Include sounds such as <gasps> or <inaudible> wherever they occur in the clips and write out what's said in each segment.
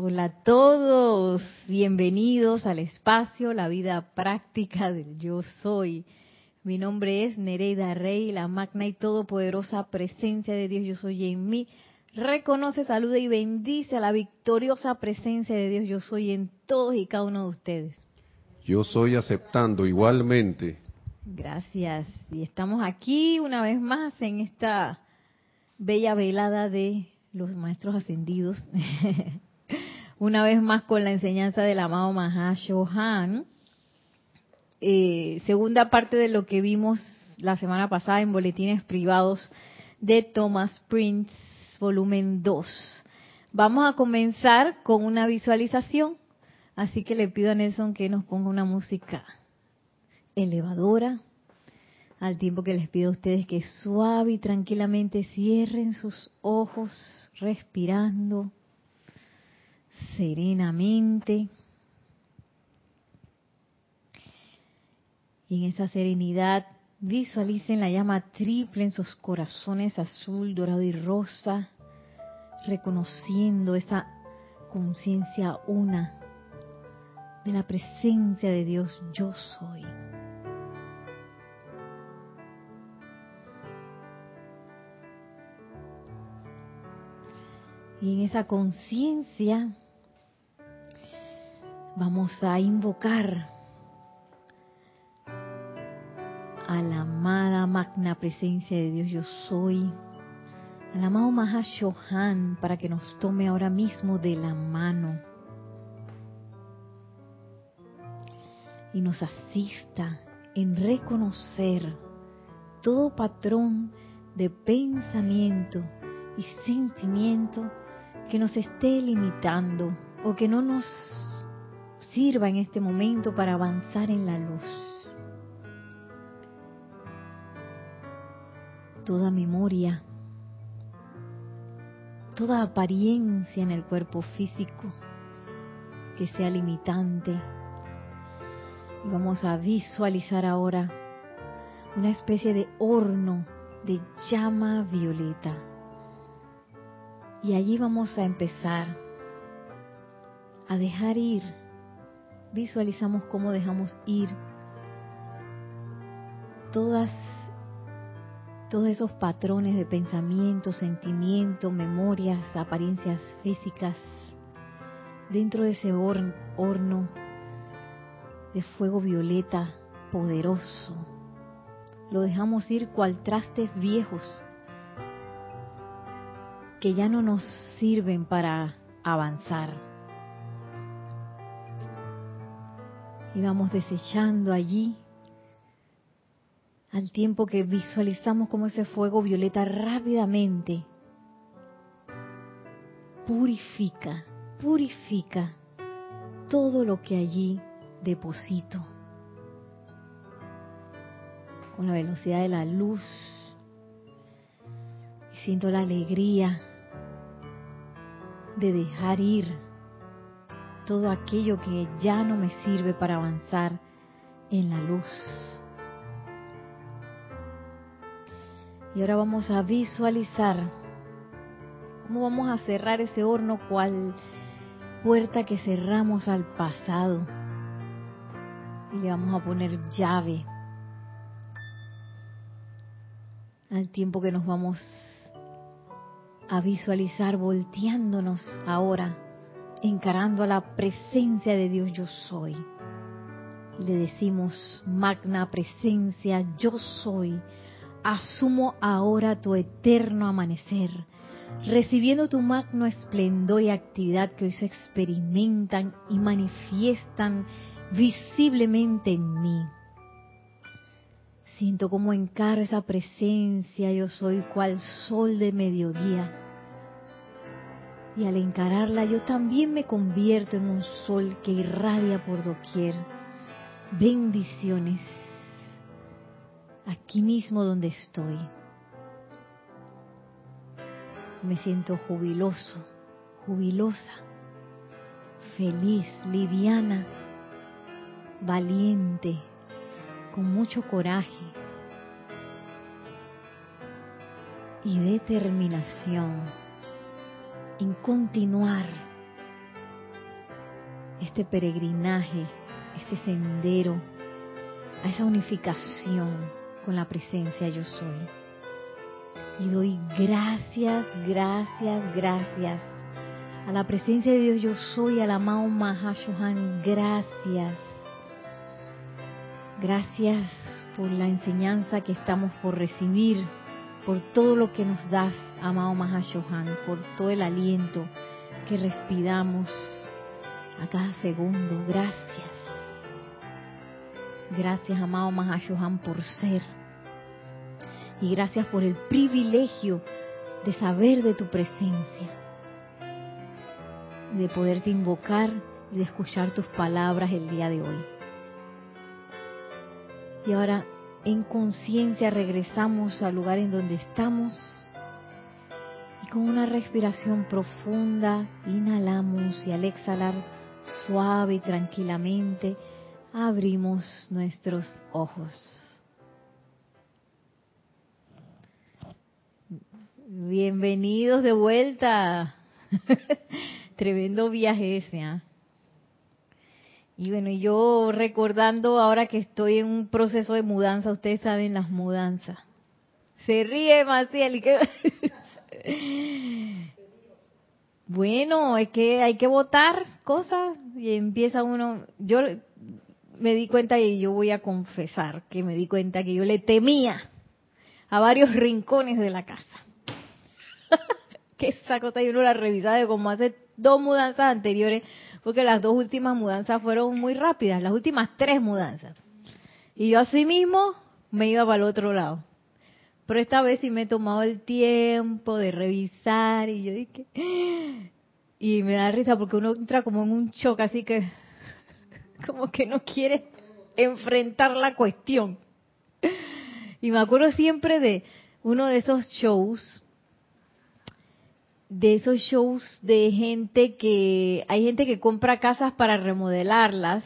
Hola a todos, bienvenidos al espacio, la vida práctica del yo soy. Mi nombre es Nereida Rey, la magna y todopoderosa presencia de Dios yo soy en mí. Reconoce, saluda y bendice a la victoriosa presencia de Dios yo soy en todos y cada uno de ustedes. Yo soy aceptando igualmente. Gracias. Y estamos aquí una vez más en esta bella velada de los maestros ascendidos. <laughs> una vez más con la enseñanza del amado Mahashohan. Eh, segunda parte de lo que vimos la semana pasada en boletines privados de Thomas Prince, volumen 2. Vamos a comenzar con una visualización, así que le pido a Nelson que nos ponga una música elevadora, al tiempo que les pido a ustedes que suave y tranquilamente cierren sus ojos, respirando serenamente. Y en esa serenidad visualicen la llama triple en sus corazones azul, dorado y rosa, reconociendo esa conciencia una de la presencia de Dios yo soy. Y en esa conciencia vamos a invocar a la amada magna presencia de Dios yo soy, al amado Mahashohan para que nos tome ahora mismo de la mano y nos asista en reconocer todo patrón de pensamiento y sentimiento que nos esté limitando o que no nos sirva en este momento para avanzar en la luz. Toda memoria, toda apariencia en el cuerpo físico que sea limitante. Y vamos a visualizar ahora una especie de horno de llama violeta y allí vamos a empezar a dejar ir. Visualizamos cómo dejamos ir todas todos esos patrones de pensamiento, sentimiento, memorias, apariencias físicas dentro de ese horno de fuego violeta poderoso. Lo dejamos ir cual trastes viejos que ya no nos sirven para avanzar. Y vamos desechando allí al tiempo que visualizamos como ese fuego violeta rápidamente purifica, purifica todo lo que allí deposito. Con la velocidad de la luz, siento la alegría de dejar ir todo aquello que ya no me sirve para avanzar en la luz. Y ahora vamos a visualizar cómo vamos a cerrar ese horno cual puerta que cerramos al pasado. Y le vamos a poner llave al tiempo que nos vamos a visualizar volteándonos ahora, encarando a la presencia de Dios yo soy. Le decimos, magna presencia, yo soy, asumo ahora tu eterno amanecer, recibiendo tu magno esplendor y actividad que hoy se experimentan y manifiestan visiblemente en mí. Siento como encaro esa presencia, yo soy cual sol de mediodía. Y al encararla yo también me convierto en un sol que irradia por doquier. Bendiciones. Aquí mismo donde estoy. Me siento jubiloso, jubilosa, feliz, liviana, valiente, con mucho coraje y determinación en continuar este peregrinaje, este sendero, a esa unificación con la presencia yo soy. Y doy gracias, gracias, gracias a la presencia de Dios yo soy, al amado Mahashohan, gracias. Gracias por la enseñanza que estamos por recibir, por todo lo que nos das, amado Mahashohan, por todo el aliento que respiramos a cada segundo. Gracias. Gracias, amado Mahashohan, por ser. Y gracias por el privilegio de saber de tu presencia. De poderte invocar y de escuchar tus palabras el día de hoy. Y ahora, en conciencia, regresamos al lugar en donde estamos. Y con una respiración profunda, inhalamos y al exhalar suave y tranquilamente, abrimos nuestros ojos. Bienvenidos de vuelta. <laughs> Tremendo viaje ese. ¿ah? Y bueno, yo recordando ahora que estoy en un proceso de mudanza, ustedes saben las mudanzas. Se ríe Maciel. bueno, es que hay que votar cosas y empieza uno. Yo me di cuenta y yo voy a confesar que me di cuenta que yo le temía a varios rincones de la casa. <laughs> que esa cosa yo no la revisaba de como hace dos mudanzas anteriores, porque las dos últimas mudanzas fueron muy rápidas, las últimas tres mudanzas. Y yo así mismo me iba para el otro lado. Pero esta vez sí me he tomado el tiempo de revisar y yo dije, <gasps> y me da risa porque uno entra como en un shock, así que <laughs> como que no quiere enfrentar la cuestión. Y me acuerdo siempre de uno de esos shows, de esos shows de gente que, hay gente que compra casas para remodelarlas,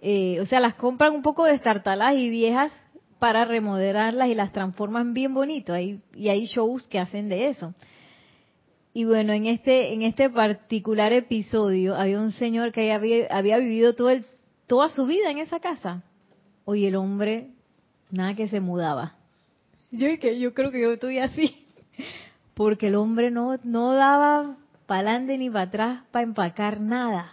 eh, o sea, las compran un poco destartaladas y viejas para remodelarlas y las transforman bien bonito, y hay shows que hacen de eso. Y bueno, en este en este particular episodio había un señor que había, había vivido todo el, toda su vida en esa casa. Oye, el hombre nada que se mudaba. Yo yo creo que yo estoy así, porque el hombre no no daba para adelante ni para atrás para empacar nada.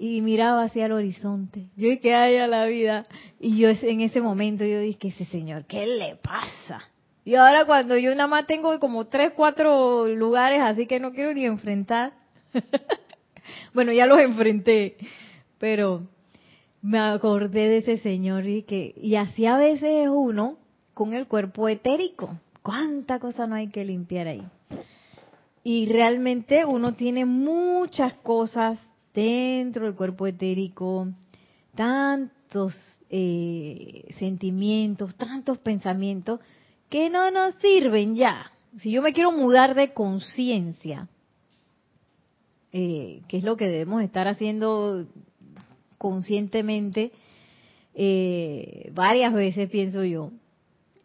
Y miraba hacia el horizonte. Yo que hay a la vida. Y yo en ese momento yo dije, ese señor, ¿qué le pasa? Y ahora cuando yo nada más tengo como tres, cuatro lugares, así que no quiero ni enfrentar. <laughs> bueno, ya los enfrenté, pero me acordé de ese señor y que y así a veces uno con el cuerpo etérico. ¿Cuánta cosa no hay que limpiar ahí? Y realmente uno tiene muchas cosas dentro del cuerpo etérico, tantos eh, sentimientos, tantos pensamientos que no nos sirven ya. Si yo me quiero mudar de conciencia, eh, que es lo que debemos estar haciendo conscientemente, eh, varias veces pienso yo,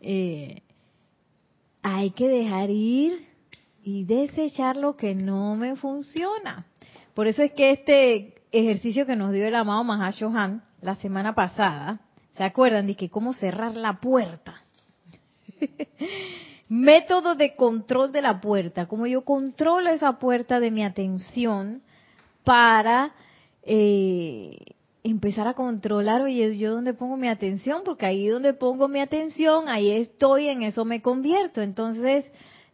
eh, hay que dejar ir y desechar lo que no me funciona. Por eso es que este ejercicio que nos dio el amado Mahashohan la semana pasada, ¿se acuerdan que cómo cerrar la puerta? <laughs> Método de control de la puerta, como yo controlo esa puerta de mi atención para eh, empezar a controlar, oye, yo donde pongo mi atención, porque ahí donde pongo mi atención, ahí estoy, en eso me convierto. Entonces,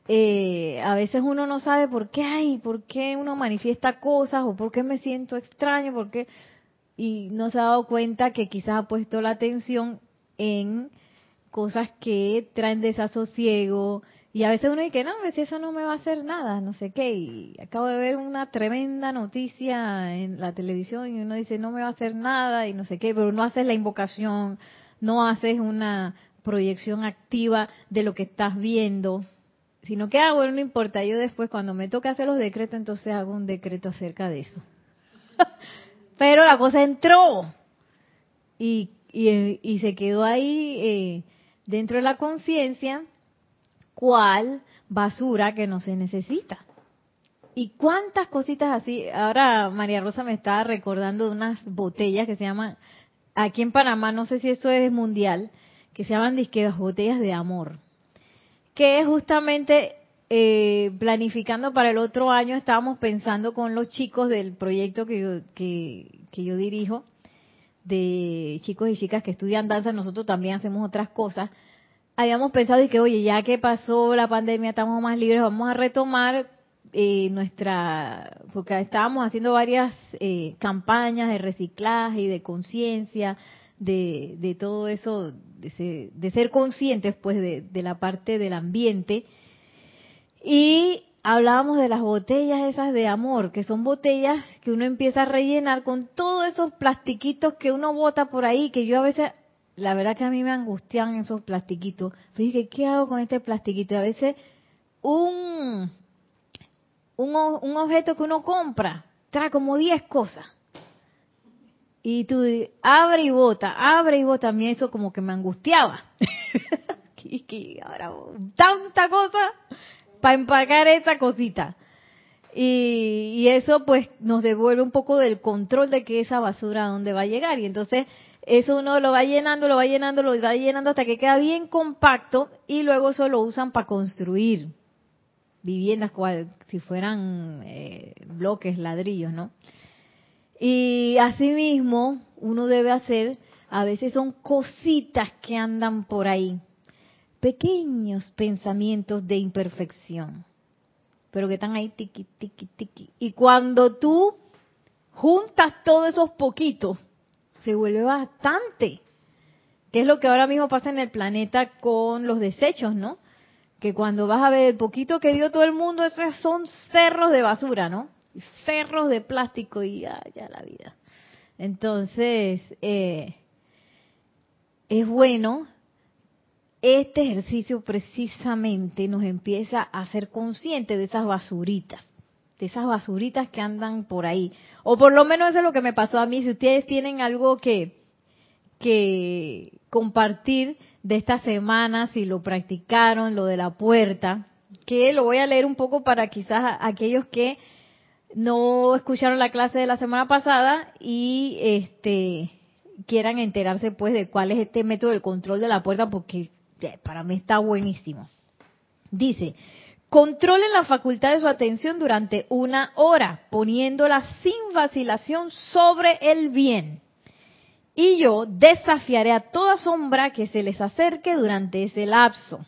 eh, a veces uno no sabe por qué, hay, por qué uno manifiesta cosas o por qué me siento extraño, por qué, y no se ha dado cuenta que quizás ha puesto la atención en cosas que traen desasosiego y a veces uno dice, no, a veces eso no me va a hacer nada, no sé qué, y acabo de ver una tremenda noticia en la televisión y uno dice, no me va a hacer nada y no sé qué, pero no haces la invocación, no haces una proyección activa de lo que estás viendo, sino que, ah, bueno, no importa, yo después cuando me toque hacer los decretos, entonces hago un decreto acerca de eso. <laughs> pero la cosa entró y, y, se quedó ahí. Eh, dentro de la conciencia cuál basura que no se necesita. Y cuántas cositas así. Ahora María Rosa me estaba recordando de unas botellas que se llaman, aquí en Panamá, no sé si eso es mundial, que se llaman disquedas botellas de amor. Que es justamente eh, planificando para el otro año, estábamos pensando con los chicos del proyecto que yo, que yo dirijo, de chicos y chicas que estudian danza, nosotros también hacemos otras cosas. Habíamos pensado y que, oye, ya que pasó la pandemia, estamos más libres, vamos a retomar eh, nuestra, porque estábamos haciendo varias eh, campañas de reciclaje y de conciencia, de, de, todo eso, de ser, de ser conscientes pues de, de, la parte del ambiente. Y hablábamos de las botellas esas de amor, que son botellas que uno empieza a rellenar con todos esos plastiquitos que uno bota por ahí, que yo a veces, la verdad que a mí me angustian esos plastiquitos. Pero dije, ¿qué hago con este plastiquito? A veces un, un, un objeto que uno compra trae como 10 cosas. Y tú abre y bota, abre y bota. A mí eso como que me angustiaba. <laughs> ahora tanta cosa para empacar esa cosita. Y, y, eso pues nos devuelve un poco del control de que esa basura a dónde va a llegar. Y entonces eso uno lo va llenando, lo va llenando, lo va llenando hasta que queda bien compacto y luego eso lo usan para construir viviendas cual si fueran eh, bloques, ladrillos, ¿no? Y asimismo, uno debe hacer, a veces son cositas que andan por ahí, pequeños pensamientos de imperfección, pero que están ahí tiqui, tiqui, tiqui. Y cuando tú juntas todos esos poquitos, se vuelve bastante. Que es lo que ahora mismo pasa en el planeta con los desechos, ¿no? Que cuando vas a ver el poquito que dio todo el mundo, esos son cerros de basura, ¿no? cerros de plástico y ya, ya la vida. Entonces, eh, es bueno, este ejercicio precisamente nos empieza a ser consciente de esas basuritas, de esas basuritas que andan por ahí. O por lo menos eso es lo que me pasó a mí. Si ustedes tienen algo que, que compartir de esta semana, si lo practicaron, lo de la puerta, que lo voy a leer un poco para quizás aquellos que no escucharon la clase de la semana pasada y este quieran enterarse pues de cuál es este método del control de la puerta porque para mí está buenísimo. Dice, controlen la facultad de su atención durante una hora, poniéndola sin vacilación sobre el bien. Y yo desafiaré a toda sombra que se les acerque durante ese lapso.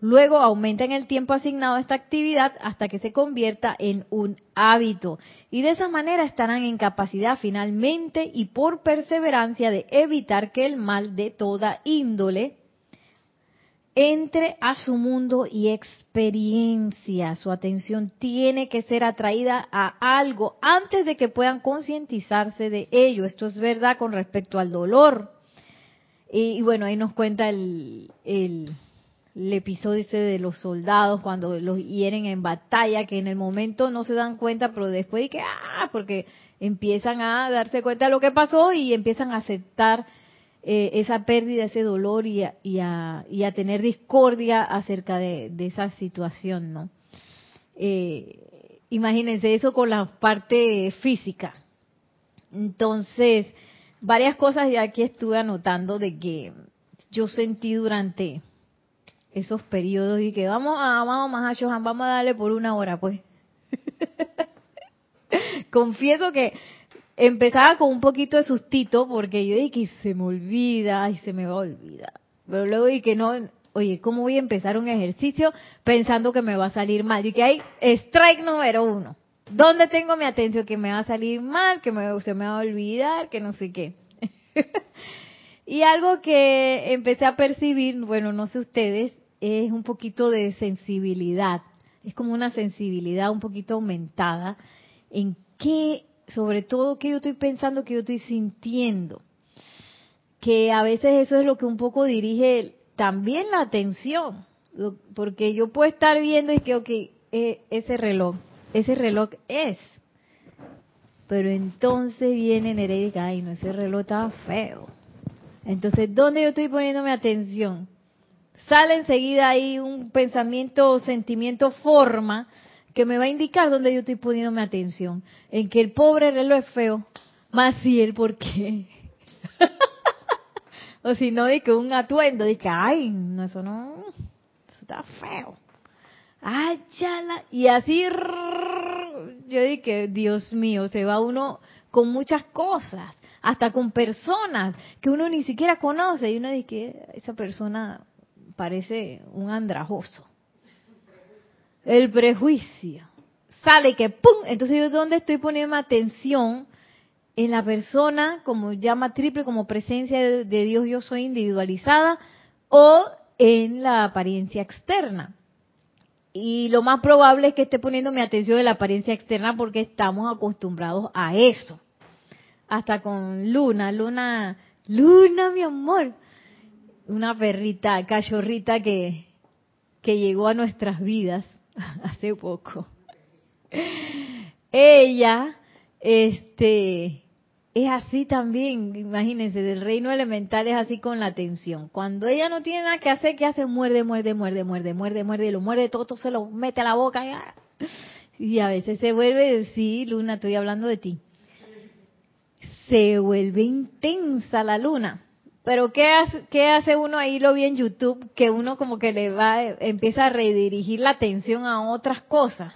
Luego aumenten el tiempo asignado a esta actividad hasta que se convierta en un hábito. Y de esa manera estarán en capacidad finalmente y por perseverancia de evitar que el mal de toda índole entre a su mundo y experiencia. Su atención tiene que ser atraída a algo antes de que puedan concientizarse de ello. Esto es verdad con respecto al dolor. Y, bueno, ahí nos cuenta el, el el episodio ese de los soldados cuando los hieren en batalla, que en el momento no se dan cuenta, pero después de que, ah, porque empiezan a darse cuenta de lo que pasó y empiezan a aceptar eh, esa pérdida, ese dolor y a, y, a, y a, tener discordia acerca de, esa situación, ¿no? Eh, imagínense eso con la parte física. Entonces, varias cosas ya aquí estuve anotando de que yo sentí durante esos periodos y que vamos a vamos a vamos a darle por una hora, pues. <laughs> Confieso que empezaba con un poquito de sustito porque yo dije que se me olvida, y se me va a olvidar. Pero luego dije no, oye, ¿cómo voy a empezar un ejercicio pensando que me va a salir mal? Y que hay strike número uno. ¿Dónde tengo mi atención? Que me va a salir mal, que me, se me va a olvidar, que no sé qué. <laughs> y algo que empecé a percibir, bueno, no sé ustedes, es un poquito de sensibilidad. Es como una sensibilidad un poquito aumentada en qué, sobre todo, qué yo estoy pensando, qué yo estoy sintiendo. Que a veces eso es lo que un poco dirige también la atención. Porque yo puedo estar viendo y que, ok, e, ese reloj, ese reloj es. Pero entonces viene Nereida ay, no, ese reloj está feo. Entonces, ¿dónde yo estoy poniendo mi atención? sale enseguida ahí un pensamiento o sentimiento forma que me va a indicar dónde yo estoy poniendo mi atención. En que el pobre reloj es feo. Más si el por qué. <laughs> o si no, que un atuendo, de que, ay, no, eso no, eso está feo. Ay, chala. Y así, yo dije, Dios mío, se va uno con muchas cosas, hasta con personas que uno ni siquiera conoce. Y uno dice esa persona parece un andrajoso. El prejuicio. Sale que ¡pum! Entonces yo dónde estoy poniendo atención en la persona como llama triple, como presencia de, Dios yo soy individualizada o en la apariencia externa. Y lo más probable es que esté poniendo mi atención en la apariencia externa porque estamos acostumbrados a eso. Hasta con Luna, Luna, Luna, mi amor. Una perrita, cachorrita que, que llegó a nuestras vidas <laughs> hace poco. Ella, este, es así también, imagínense, del reino elemental es así con la atención. Cuando ella no tiene nada que hacer, ¿qué hace? Muerde, muerde, muerde, muerde, muerde, muerde, lo muerde todo, todo se lo mete a la boca. Y a veces se vuelve, sí, Luna, estoy hablando de ti. Se vuelve intensa la luna. Pero ¿qué hace, qué hace uno ahí? Lo vi en YouTube, que uno como que le va, empieza a redirigir la atención a otras cosas.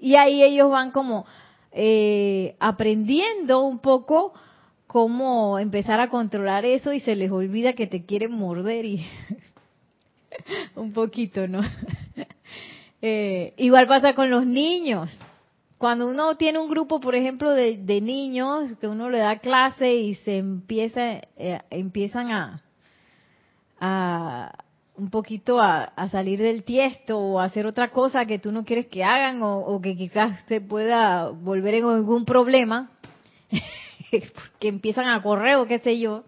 Y ahí ellos van como eh, aprendiendo un poco cómo empezar a controlar eso y se les olvida que te quieren morder y <laughs> un poquito, ¿no? <laughs> eh, igual pasa con los niños. Cuando uno tiene un grupo, por ejemplo, de, de niños, que uno le da clase y se empieza, eh, empiezan a, a un poquito a, salir del tiesto o a hacer otra cosa que tú no quieres que hagan o, que quizás se pueda volver en algún problema, <laughs> que empiezan a correr o qué sé yo.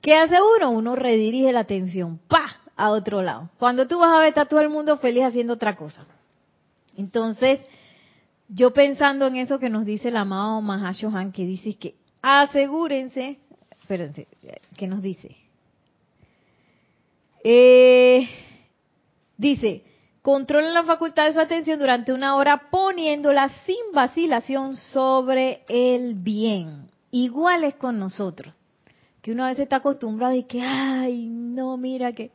¿Qué hace uno? Uno redirige la atención, pa, a otro lado. Cuando tú vas a ver, está todo el mundo feliz haciendo otra cosa. Entonces, yo pensando en eso que nos dice el amado Mahashohan, que dice que asegúrense, espérense, ¿qué nos dice? Eh, dice, controlen la facultad de su atención durante una hora poniéndola sin vacilación sobre el bien. Igual es con nosotros. Que uno a veces está acostumbrado y que, ay, no, mira que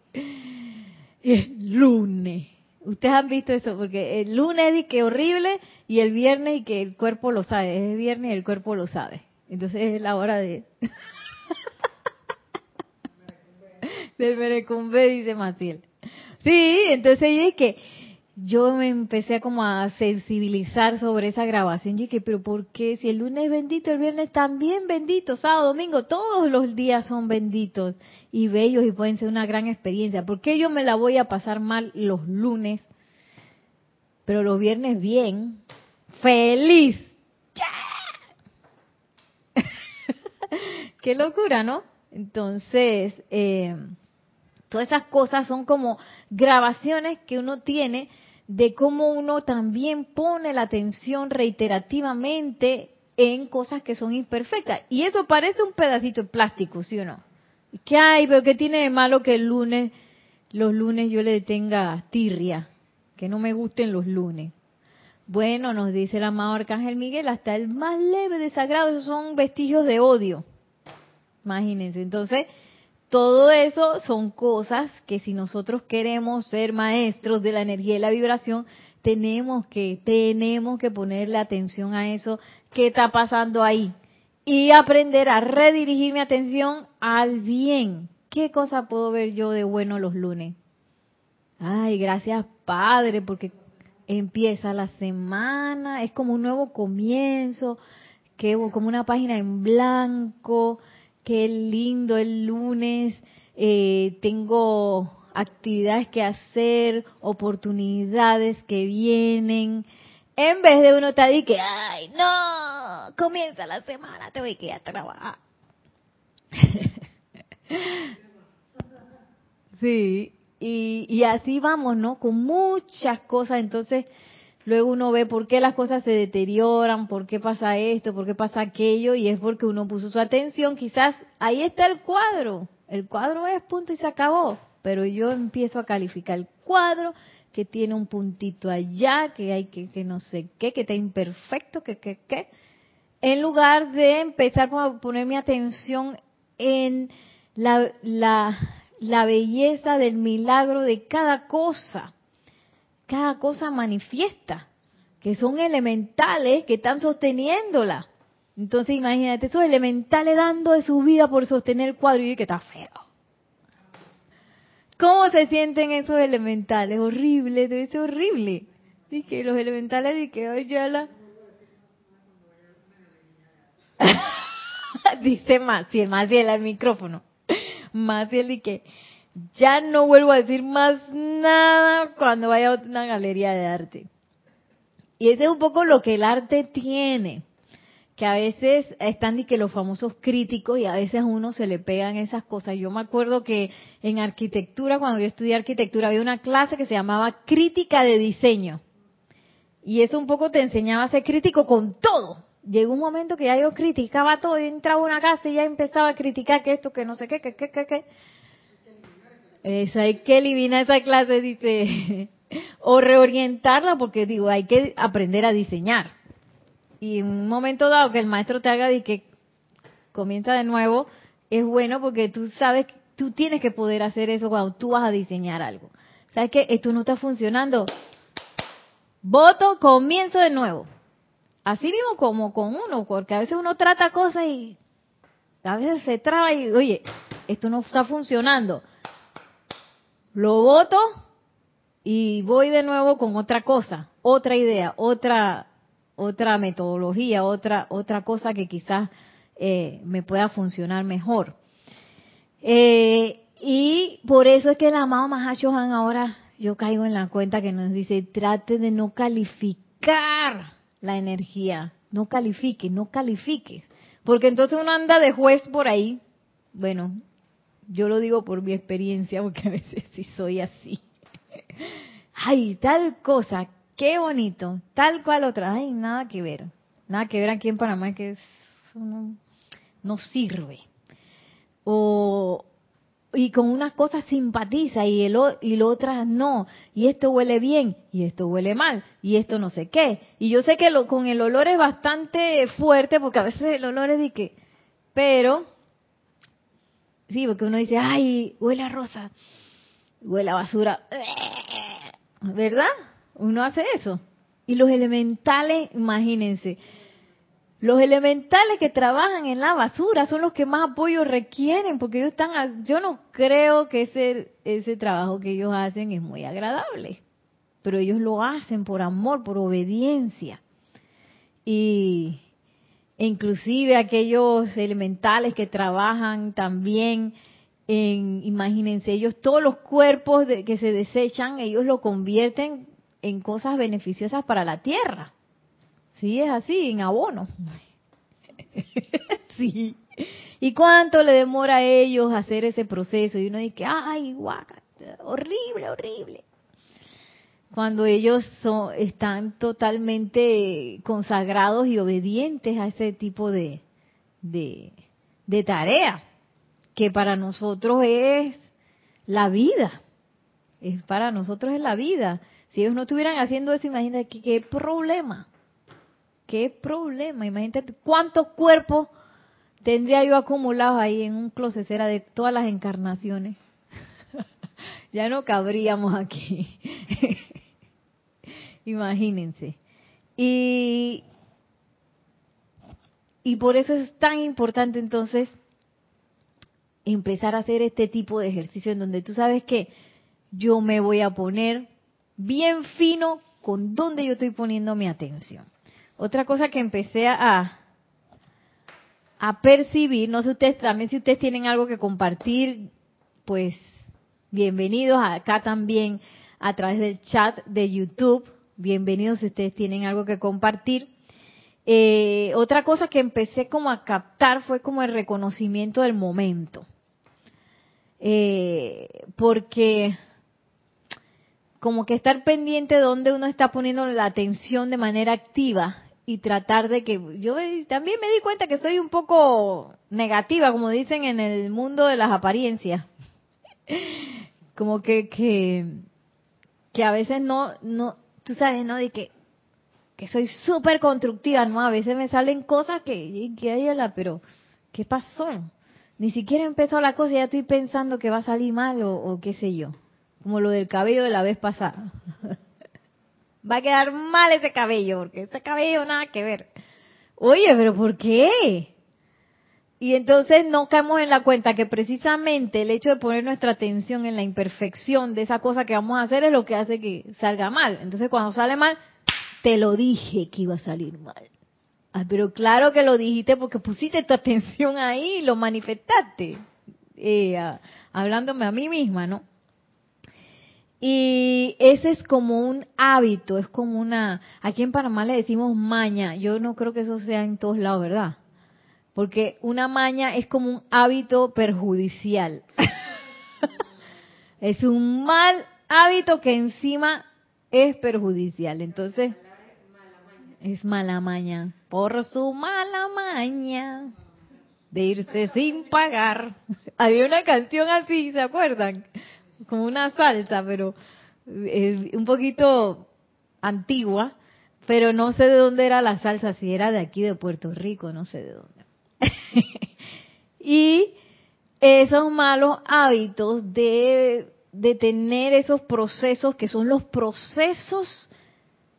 es lunes. Ustedes han visto eso, porque el lunes es que horrible y el viernes y que el cuerpo lo sabe. Es el viernes y el cuerpo lo sabe. Entonces es la hora de... <laughs> del Merecumbe, dice Maciel. Sí, entonces yo dije, yo me empecé como a sensibilizar sobre esa grabación. Y dije, pero ¿por qué? Si el lunes es bendito, el viernes también bendito, sábado, domingo, todos los días son benditos y bellos y pueden ser una gran experiencia. ¿Por qué yo me la voy a pasar mal los lunes, pero los viernes bien? ¡Feliz! <laughs> ¡Qué locura, ¿no? Entonces, eh, Todas esas cosas son como grabaciones que uno tiene de cómo uno también pone la atención reiterativamente en cosas que son imperfectas. Y eso parece un pedacito de plástico, ¿sí o no? ¿Qué hay? ¿Pero qué tiene de malo que el lunes, los lunes yo le tenga tirria? Que no me gusten los lunes. Bueno, nos dice el amado Arcángel Miguel, hasta el más leve desagrado, esos son vestigios de odio. Imagínense. Entonces, todo eso son cosas que si nosotros queremos ser maestros de la energía y la vibración, tenemos que, tenemos que ponerle atención a eso que está pasando ahí y aprender a redirigir mi atención al bien. ¿Qué cosa puedo ver yo de bueno los lunes? Ay, gracias Padre, porque empieza la semana, es como un nuevo comienzo, que como una página en blanco, qué lindo el lunes, eh, tengo actividades que hacer, oportunidades que vienen. En vez de uno estar ahí que, ay, no, comienza la semana, te voy a ir a trabajar. <laughs> sí, y, y así vamos, ¿no? Con muchas cosas, entonces Luego uno ve por qué las cosas se deterioran, por qué pasa esto, por qué pasa aquello, y es porque uno puso su atención. Quizás ahí está el cuadro. El cuadro es punto y se acabó. Pero yo empiezo a calificar el cuadro que tiene un puntito allá, que hay que, que no sé qué, que está imperfecto, que, que, que. En lugar de empezar a poner mi atención en la, la, la belleza del milagro de cada cosa. Cada cosa manifiesta, que son elementales que están sosteniéndola. Entonces imagínate, esos elementales dando de su vida por sostener el cuadro y que está feo. ¿Cómo se sienten esos elementales? Horrible, debe ser horrible. Dice los elementales de que hoy ya la... <laughs> Dice Maciel, Maciel al micrófono. Maciel y que ya no vuelvo a decir más nada cuando vaya a una galería de arte. Y ese es un poco lo que el arte tiene que a veces están y que los famosos críticos y a veces a uno se le pegan esas cosas. Yo me acuerdo que en arquitectura, cuando yo estudié arquitectura, había una clase que se llamaba crítica de diseño. Y eso un poco te enseñaba a ser crítico con todo. Llegó un momento que ya yo criticaba todo y entraba a una casa y ya empezaba a criticar que esto, que no sé qué, que, qué, que, qué. Esa, hay que eliminar esa clase, dice. <laughs> o reorientarla porque digo, hay que aprender a diseñar y en un momento dado que el maestro te haga y que comienza de nuevo, es bueno porque tú sabes, tú tienes que poder hacer eso cuando tú vas a diseñar algo. ¿Sabes que Esto no está funcionando. Voto, comienzo de nuevo. Así mismo como con uno, porque a veces uno trata cosas y a veces se traba y, oye, esto no está funcionando. Lo voto y voy de nuevo con otra cosa, otra idea, otra otra metodología, otra, otra cosa que quizás eh, me pueda funcionar mejor. Eh, y por eso es que el amado Mahashohan ahora yo caigo en la cuenta que nos dice, trate de no calificar la energía, no califique, no califique, porque entonces uno anda de juez por ahí, bueno, yo lo digo por mi experiencia, porque a veces sí soy así. Ay, tal cosa, qué bonito, tal cual otra, ay, nada que ver, nada que ver aquí en Panamá que eso no, sirve. O, y con unas cosas simpatiza y el y lo otras no y esto huele bien y esto huele mal y esto no sé qué y yo sé que lo, con el olor es bastante fuerte porque a veces el olor es de que pero sí porque uno dice ay huele a rosa huele a basura verdad uno hace eso. Y los elementales, imagínense, los elementales que trabajan en la basura son los que más apoyo requieren, porque ellos están, yo no creo que ese, ese trabajo que ellos hacen es muy agradable, pero ellos lo hacen por amor, por obediencia. Y inclusive aquellos elementales que trabajan también en, imagínense, ellos todos los cuerpos que se desechan, ellos lo convierten en cosas beneficiosas para la tierra. Sí, es así, en abono. <laughs> sí. ¿Y cuánto le demora a ellos hacer ese proceso? Y uno dice, ay, guaca, horrible, horrible. Cuando ellos son, están totalmente consagrados y obedientes a ese tipo de, de, tarea, que para nosotros es la vida. Es para nosotros es la vida. Si ellos no estuvieran haciendo eso, imagínate qué, problema. Qué problema. Imagínate cuántos cuerpos tendría yo acumulados ahí en un closecera de todas las encarnaciones. <laughs> ya no cabríamos aquí. <laughs> Imagínense. Y, y por eso es tan importante entonces empezar a hacer este tipo de ejercicio en donde tú sabes que yo me voy a poner bien fino con dónde yo estoy poniendo mi atención. Otra cosa que empecé a, a percibir, no sé ustedes también si ustedes tienen algo que compartir, pues bienvenidos acá también a través del chat de YouTube. Bienvenidos si ustedes tienen algo que compartir. Eh, otra cosa que empecé como a captar fue como el reconocimiento del momento. Eh, porque como que estar pendiente de dónde uno está poniendo la atención de manera activa y tratar de que yo también me di cuenta que soy un poco negativa, como dicen en el mundo de las apariencias. <laughs> Como que, que que a veces no, no, tú sabes, ¿no? De que, que soy súper constructiva, ¿no? A veces me salen cosas que, que la, pero, ¿qué pasó? Ni siquiera empezó la cosa y ya estoy pensando que va a salir mal o, o qué sé yo. Como lo del cabello de la vez pasada. <laughs> va a quedar mal ese cabello, porque ese cabello nada que ver. Oye, pero ¿por qué? Y entonces no caemos en la cuenta que precisamente el hecho de poner nuestra atención en la imperfección de esa cosa que vamos a hacer es lo que hace que salga mal. Entonces cuando sale mal, te lo dije que iba a salir mal. Ah, pero claro que lo dijiste porque pusiste tu <laughs> atención ahí y lo manifestaste. Eh, hablándome a mí misma, ¿no? Y ese es como un hábito, es como una, aquí en Panamá le decimos maña, yo no creo que eso sea en todos lados, ¿verdad? Porque una maña es como un hábito perjudicial. <laughs> es un mal hábito que encima es perjudicial. Entonces, es mala maña. Por su mala maña de irse sin pagar. <laughs> Había una canción así, ¿se acuerdan? como una salsa, pero un poquito antigua, pero no sé de dónde era la salsa, si era de aquí de Puerto Rico, no sé de dónde. <laughs> y esos malos hábitos de, tener esos procesos que son los procesos,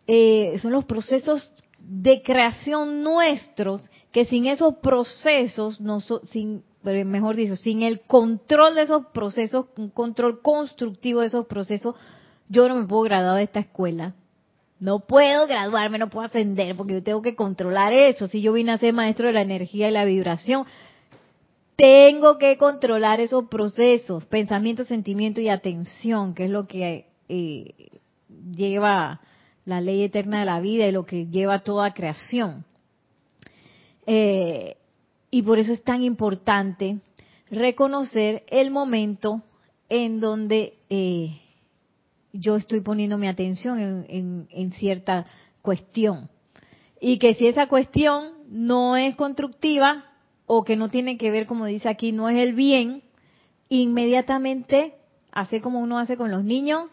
eh, son los procesos de creación nuestros, que sin esos procesos, no, sin mejor dicho, sin el control de esos procesos, un control constructivo de esos procesos, yo no me puedo graduar de esta escuela. No puedo graduarme, no puedo ascender, porque yo tengo que controlar eso. Si yo vine a ser maestro de la energía y la vibración, tengo que controlar esos procesos, pensamiento, sentimiento y atención, que es lo que eh, lleva la ley eterna de la vida y lo que lleva toda creación. Eh, y por eso es tan importante reconocer el momento en donde eh, yo estoy poniendo mi atención en, cierta cuestión. Y que si esa cuestión no es constructiva o que no tiene que ver, como dice aquí, no es el bien, inmediatamente, hace como uno hace con los niños,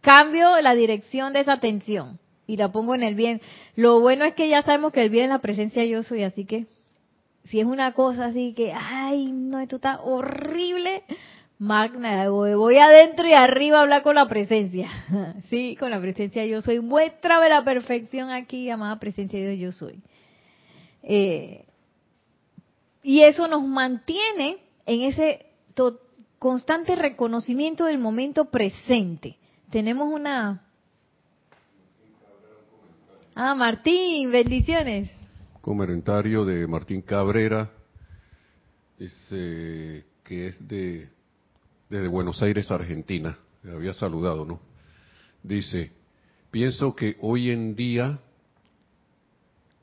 cambio la dirección de esa atención y la pongo en el bien. Lo bueno es que ya sabemos que el bien es la presencia yo soy, así que si es una cosa así que, ay, no, esto está horrible, magna, voy adentro y arriba a hablar con la presencia. <laughs> Sí, con la presencia yo soy. Muestra de la perfección aquí, llamada presencia de Dios yo soy. Eh, y eso nos mantiene en ese constante reconocimiento del momento presente. Tenemos una... Ah, Martín, bendiciones comentario de Martín Cabrera, que es de desde Buenos Aires, Argentina. Le había saludado, ¿no? Dice, pienso que hoy en día,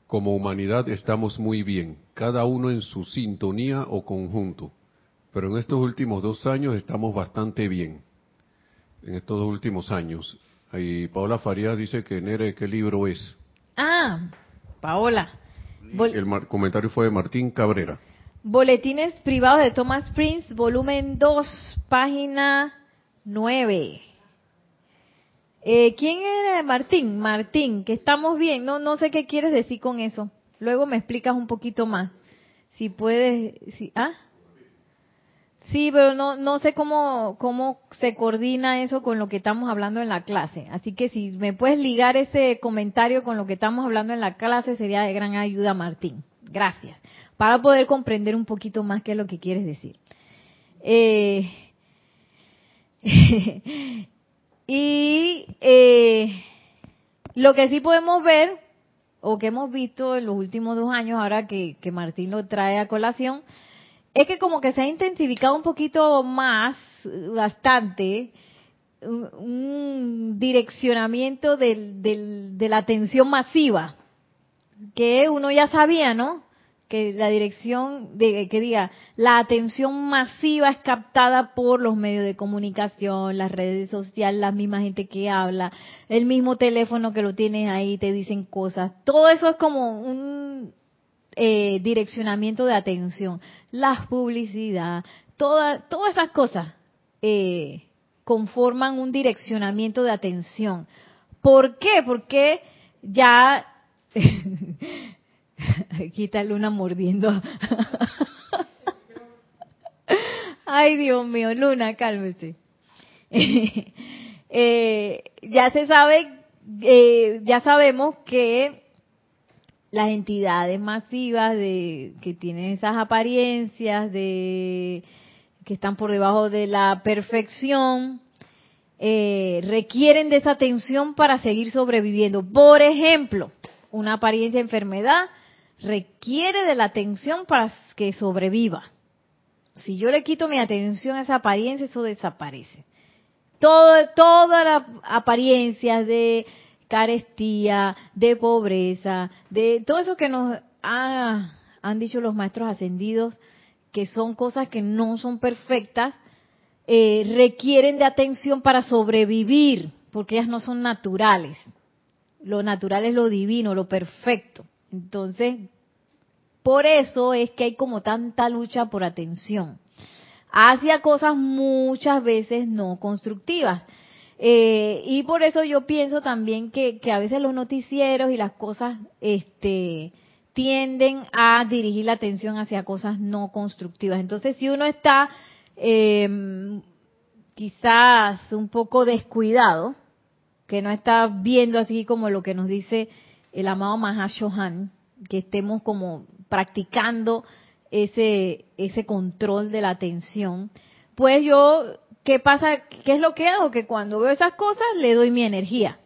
como humanidad, estamos muy bien, cada uno en su sintonía o conjunto. Pero en estos últimos dos años estamos bastante bien. En estos dos últimos años. Y Paola Farías dice que Nere, ¿qué libro es? Ah, Paola. El comentario fue de Martín Cabrera. Boletines privados de Thomas Prince, volumen 2, página 9. Eh, ¿Quién era Martín? Martín, que estamos bien. No, no sé qué quieres decir con eso. Luego me explicas un poquito más. Si puedes, si, ¿ah? Sí, pero no, no sé cómo, cómo se coordina eso con lo que estamos hablando en la clase. Así que si me puedes ligar ese comentario con lo que estamos hablando en la clase, sería de gran ayuda, Martín. Gracias. Para poder comprender un poquito más qué es lo que quieres decir. Eh, <laughs> y eh, lo que sí podemos ver, o que hemos visto en los últimos dos años, ahora que, que Martín lo trae a colación, es que como que se ha intensificado un poquito más, bastante, un, direccionamiento del, de la atención masiva, que uno ya sabía, ¿no? Que la dirección, de, que diga, la atención masiva es captada por los medios de comunicación, las redes sociales, la misma gente que habla, el mismo teléfono que lo tienes ahí, te dicen cosas. Todo eso es como un, eh, direccionamiento de atención, la publicidad, toda, todas esas cosas eh, conforman un direccionamiento de atención. ¿Por qué? Porque ya... <laughs> <laughs> Aquí está Luna mordiendo. <laughs> Ay, Dios mío, Luna, cálmese. <laughs> Eh, ya se sabe, eh, ya sabemos que las entidades masivas de que tienen esas apariencias de que están por debajo de la perfección eh, requieren de esa atención para seguir sobreviviendo. Por ejemplo, una apariencia de enfermedad requiere de la atención para que sobreviva. Si yo le quito mi atención a esa apariencia, eso desaparece. Todo, todas las apariencias de carestía, de pobreza, de todo eso que nos han dicho los maestros ascendidos, que son cosas que no son perfectas, eh, requieren de atención para sobrevivir, porque ellas no son naturales. Lo natural es lo divino, lo perfecto. Entonces, por eso es que hay como tanta lucha por atención hacia cosas muchas veces no constructivas. Eh, y por eso yo pienso también que, a veces los noticieros y las cosas este, tienden a dirigir la atención hacia cosas no constructivas. Entonces, si uno está em, quizás un poco descuidado, que no está viendo así como lo que nos dice el amado Mahashohan, que estemos como practicando ese, ese control de la atención, pues yo, ¿qué pasa? ¿Qué es lo que hago? Que cuando veo esas cosas le doy mi energía.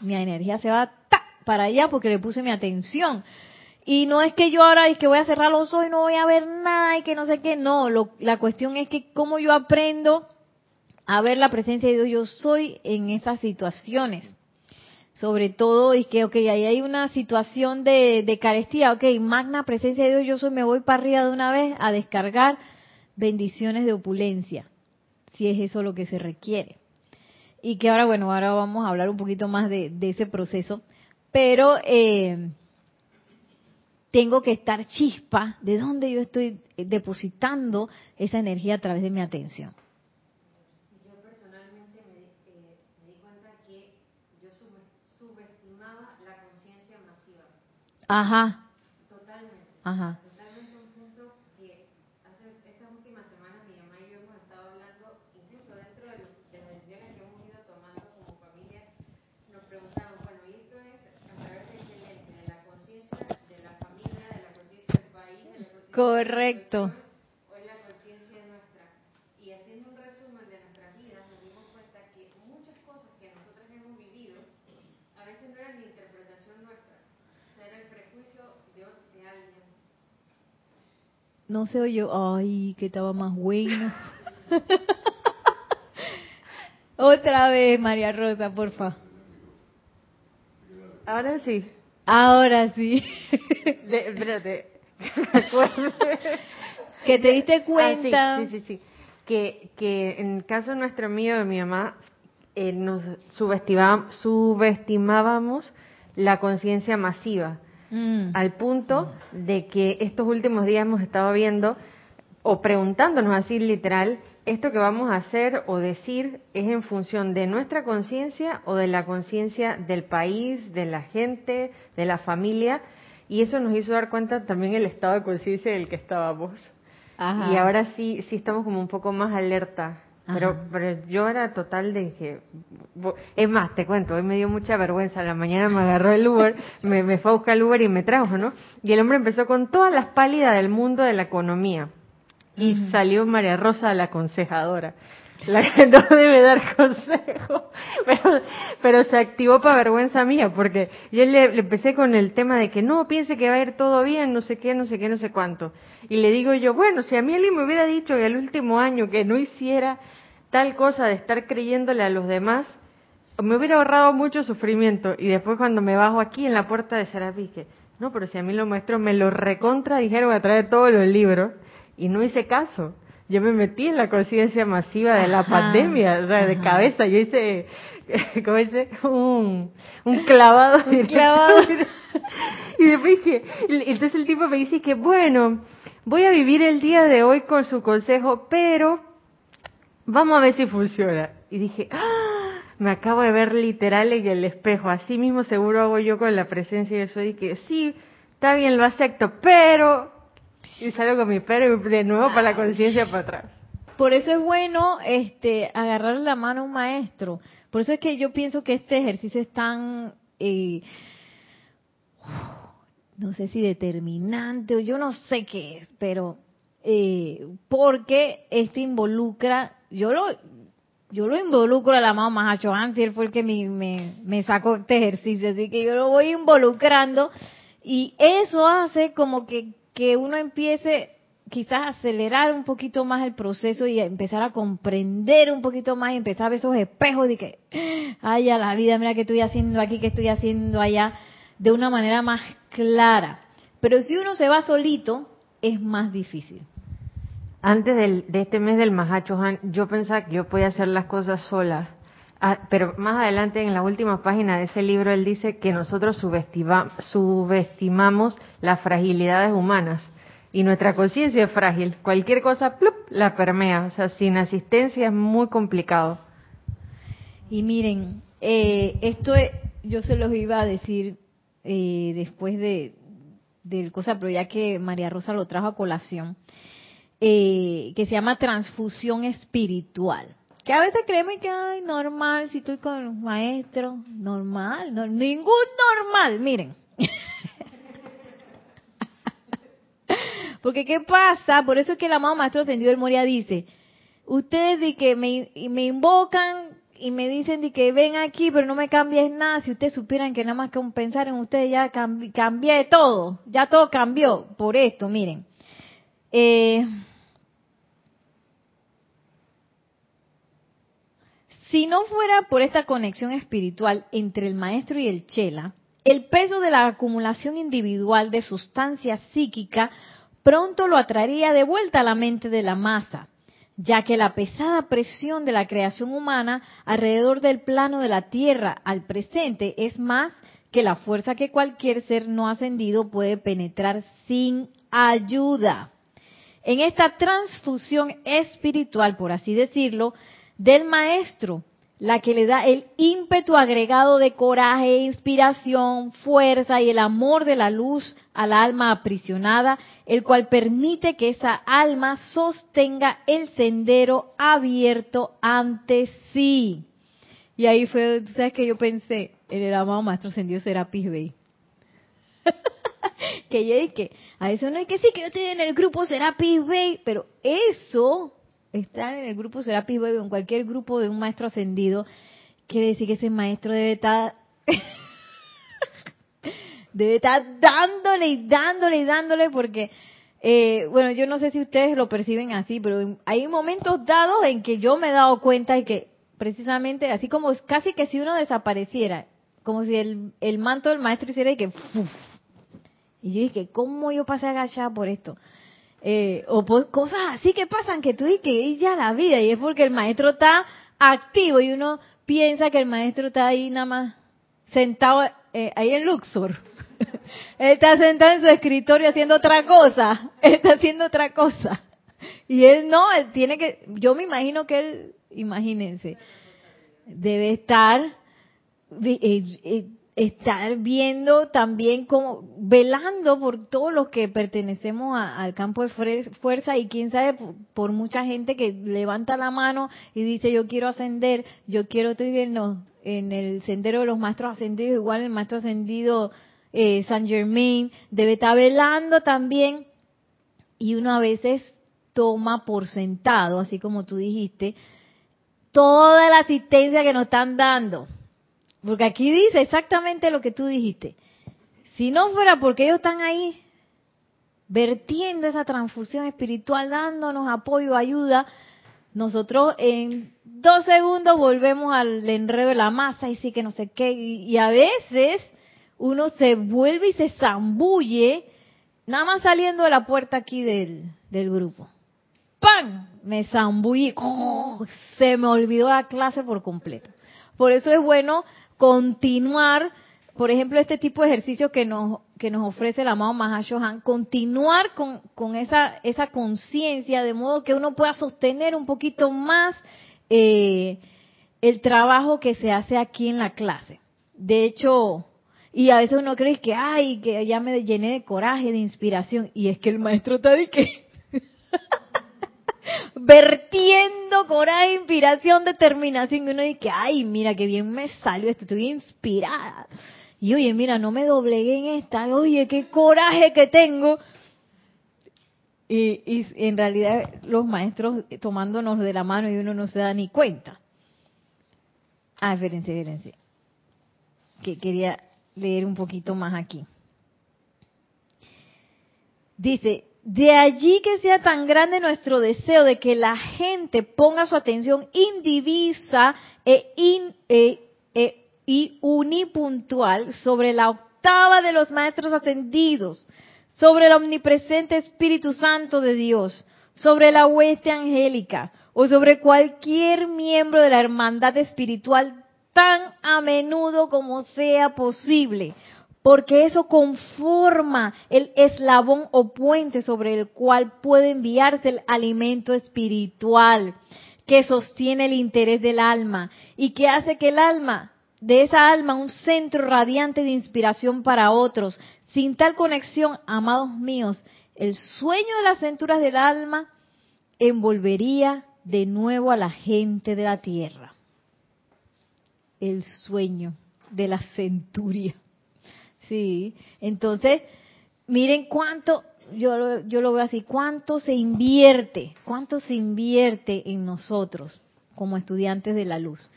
Mi energía se va para allá porque le puse mi atención. Y no es que yo ahora es que voy a cerrar los ojos y no voy a ver nada y que no sé qué. No, la cuestión es que cómo yo aprendo a ver la presencia de Dios yo soy en esas situaciones sobre todo y que, ok, ahí hay una situación de, de carestía, ok, magna presencia de Dios, yo soy, me voy para arriba de una vez a descargar bendiciones de opulencia, si es eso lo que se requiere. Y que ahora, bueno, ahora vamos a hablar un poquito más de, ese proceso, pero eh, tengo que estar chispa de dónde yo estoy depositando esa energía a través de mi atención. Ajá. Totalmente. Ajá. Totalmente un punto que hace estas últimas semanas mi mamá y yo hemos estado hablando, incluso dentro de, las decisiones que hemos ido tomando como familia, nos preguntamos, bueno, y esto es a través de de la conciencia de la familia, de la conciencia del país, de la conciencia Correcto. No se oyó. Ay, que estaba más bueno. <laughs> Otra vez, María Rosa, porfa. Ahora sí. Ahora sí. espérate. que te diste ah, cuenta. sí, sí, sí, Que, que en el caso nuestro mío, de mi mamá, eh, nos subestimábamos la conciencia masiva Mm. al punto de que estos últimos días hemos estado viendo o preguntándonos así literal, esto que vamos a hacer o decir es en función de nuestra conciencia o de la conciencia del país, de la gente, de la familia, y eso nos hizo dar cuenta también el estado de conciencia del que estábamos. Y ahora sí, sí estamos como un poco más alerta pero, pero yo era total de que... Es más, te cuento, hoy me dio mucha vergüenza. la mañana me agarró el Uber, <laughs> me, me fue a buscar el Uber y me trajo, ¿no? Y el hombre empezó con todas las pálidas del mundo de la economía. Y salió María Rosa, la aconsejadora la que <laughs> no debe dar consejo, <laughs> pero, pero se activó para vergüenza mía, porque yo le, empecé con el tema de que no, piense que va a ir todo bien, no sé qué, no sé qué, no sé cuánto. Y le digo yo, bueno, si a mí alguien me hubiera dicho que el último año que no hiciera tal cosa de estar creyéndole a los demás, me hubiera ahorrado mucho sufrimiento. Y después cuando me bajo aquí en la puerta de Serapis, que no, pero si a mí los maestros me lo recontra dijeron a través de todos los libros, y no hice caso yo me metí en la conciencia masiva de la pandemia, o sea, de cabeza, yo hice, <laughs> ¿cómo dice? Un, un clavado. Un <laughs> clavado. y después dije, entonces el tipo me dice que, bueno, voy a vivir el día de hoy con su consejo, pero vamos a ver si funciona. y dije, ¡Ah! me acabo de ver literal en el espejo. Así mismo seguro hago yo con la presencia de eso y que sí, está bien, lo acepto, pero y salgo con mi pero y de nuevo para la conciencia para atrás. Por eso es bueno este agarrar la mano a un maestro. Por eso es que yo pienso que este ejercicio es tan eh, no sé si determinante o yo no sé qué es, pero eh, porque este involucra, yo lo yo lo involucro a la mamá Mahacho si él fue el que me, me, me sacó este ejercicio, así que yo lo voy involucrando y eso hace como que, que uno empiece quizás a acelerar un poquito más el proceso y a empezar a comprender un poquito más y empezar a ver esos espejos de que, ay, a la vida, mira qué estoy haciendo aquí, qué estoy haciendo allá, de una manera más clara. Pero si uno se va solito, es más difícil. Antes de este mes del Mahacho Han, yo pensaba que yo podía hacer las cosas solas. Ah, pero más adelante, en la última página de ese libro, él dice que nosotros subestimamos las fragilidades humanas. Y nuestra conciencia es frágil. Cualquier cosa, plup, la permea. O sea, sin asistencia es muy complicado. Y miren, eh, esto yo se los iba a decir eh, después de, del cosa, pero ya que María Rosa lo trajo a colación, eh, que se llama transfusión espiritual. Que a veces creemos que, ay, normal, si estoy con los maestros, normal, no, ningún normal, miren. <laughs> Porque ¿qué pasa? Por eso es que el amado Maestro Ascendido del Moria dice, ustedes de que me, invocan y me dicen de que ven aquí, pero no me cambies nada. Si ustedes supieran que nada más que pensar en ustedes ya cambié, todo, ya todo cambió por esto, miren. Eh, si no fuera por esta conexión espiritual entre el maestro y el chela, el peso de la acumulación individual de sustancia psíquica pronto lo atraería de vuelta a la mente de la masa ya que la pesada presión de la creación humana alrededor del plano de la Tierra al presente es más que la fuerza que cualquier ser no ascendido puede penetrar sin ayuda. En esta transfusión espiritual, por así decirlo, del Maestro, la que le da el ímpetu agregado de coraje, inspiración, fuerza y el amor de la luz al alma aprisionada, el cual permite que esa alma sostenga el sendero abierto ante sí. Y ahí fue, ¿sabes qué yo pensé? En el amado Maestro Ascendido Serapis Bey. <laughs> que yo dije, a eso no hay que decir que yo estoy en el grupo Serapis Bey, pero eso estar en el grupo Serapis Bey o en cualquier grupo de un maestro ascendido, quiere decir que ese maestro debe estar <laughs> debe estar dándole y dándole y dándole porque eh, bueno yo no sé si ustedes lo perciben así pero hay momentos dados en que yo me he dado cuenta de que precisamente así como casi que si uno desapareciera como si el, el manto del maestro hiciera y que y yo dije cómo yo pasé agachada por esto eh, o cosas así que pasan que tú dices que ya la vida y es porque el maestro está activo y uno piensa que el maestro está ahí nada más sentado eh, ahí en Luxor. <laughs> está sentado en su escritorio haciendo otra cosa, <laughs> está haciendo otra cosa. Y él no, él tiene que, yo me imagino que él, imagínense, debe estar eh, estar viendo también como velando por todos los que pertenecemos al campo de fuerza y quién sabe por, mucha gente que levanta la mano y dice yo quiero ascender, yo quiero estoy en, en el sendero de los maestros ascendidos, igual el maestro ascendido eh, San Germain debe estar velando también y uno a veces toma por sentado, así como tú dijiste, toda la asistencia que nos están dando porque aquí dice exactamente lo que tú dijiste. Si no fuera porque ellos están ahí vertiendo esa transfusión espiritual, dándonos apoyo, ayuda, nosotros en dos segundos volvemos al enredo de la masa y sí que no sé qué. Y, a veces uno se vuelve y se zambulle, nada más saliendo de la puerta aquí del, del grupo. ¡Pam! Me zambullí. ¡Oh! Se me olvidó la clase por completo. Por eso es bueno continuar, por ejemplo, este tipo de ejercicio que nos, que nos ofrece el amado Mahashohan, continuar con, con esa, esa conciencia de modo que uno pueda sostener un poquito más eh, el trabajo que se hace aquí en la clase. De hecho, y a veces uno cree que, ay, que ya me llené de coraje, de inspiración, y es que el maestro está de que <laughs> vertiendo coraje, inspiración, determinación, y uno dice, ay, mira qué bien me salió esto, estoy inspirada. Y oye, mira, no me doblegué en esta, oye, qué coraje que tengo. Y, en realidad los maestros tomándonos de la mano y uno no se da ni cuenta. Ah, espérense, espérense. Que quería leer un poquito más aquí. Dice, de allí que sea tan grande nuestro deseo de que la gente ponga su atención indivisa e, e, e, y unipuntual sobre la octava de los maestros ascendidos, sobre el omnipresente Espíritu Santo de Dios, sobre la hueste angélica o sobre cualquier miembro de la hermandad espiritual tan a menudo como sea posible, porque eso conforma el eslabón o puente sobre el cual puede enviarse el alimento espiritual que sostiene el interés del alma y que hace que el alma, de esa alma, un centro radiante de inspiración para otros. Sin tal conexión, amados míos, el sueño de las centuras del alma envolvería de nuevo a la gente de la tierra el sueño de la centuria. Sí, entonces, miren cuánto, yo, yo lo veo así, cuánto se invierte, cuánto se invierte en nosotros como estudiantes de la luz,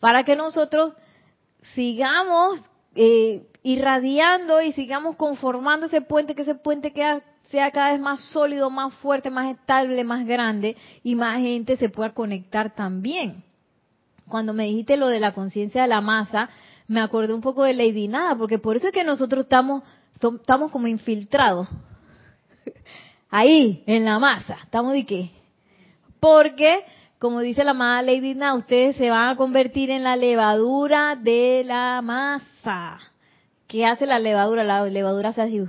para que nosotros sigamos eh, irradiando y sigamos conformando ese puente, que ese puente sea cada vez más sólido, más fuerte, más estable, más grande y más gente se pueda conectar también. Cuando me dijiste lo de la conciencia de la masa, me acordé un poco de Lady Nada, porque por eso es que nosotros estamos, estamos como infiltrados. <laughs> Ahí, en la masa. ¿Estamos de qué? Porque, como dice la amada Lady Nada, ustedes se van a convertir en la levadura de la masa. ¿Qué hace la levadura? La levadura hace así.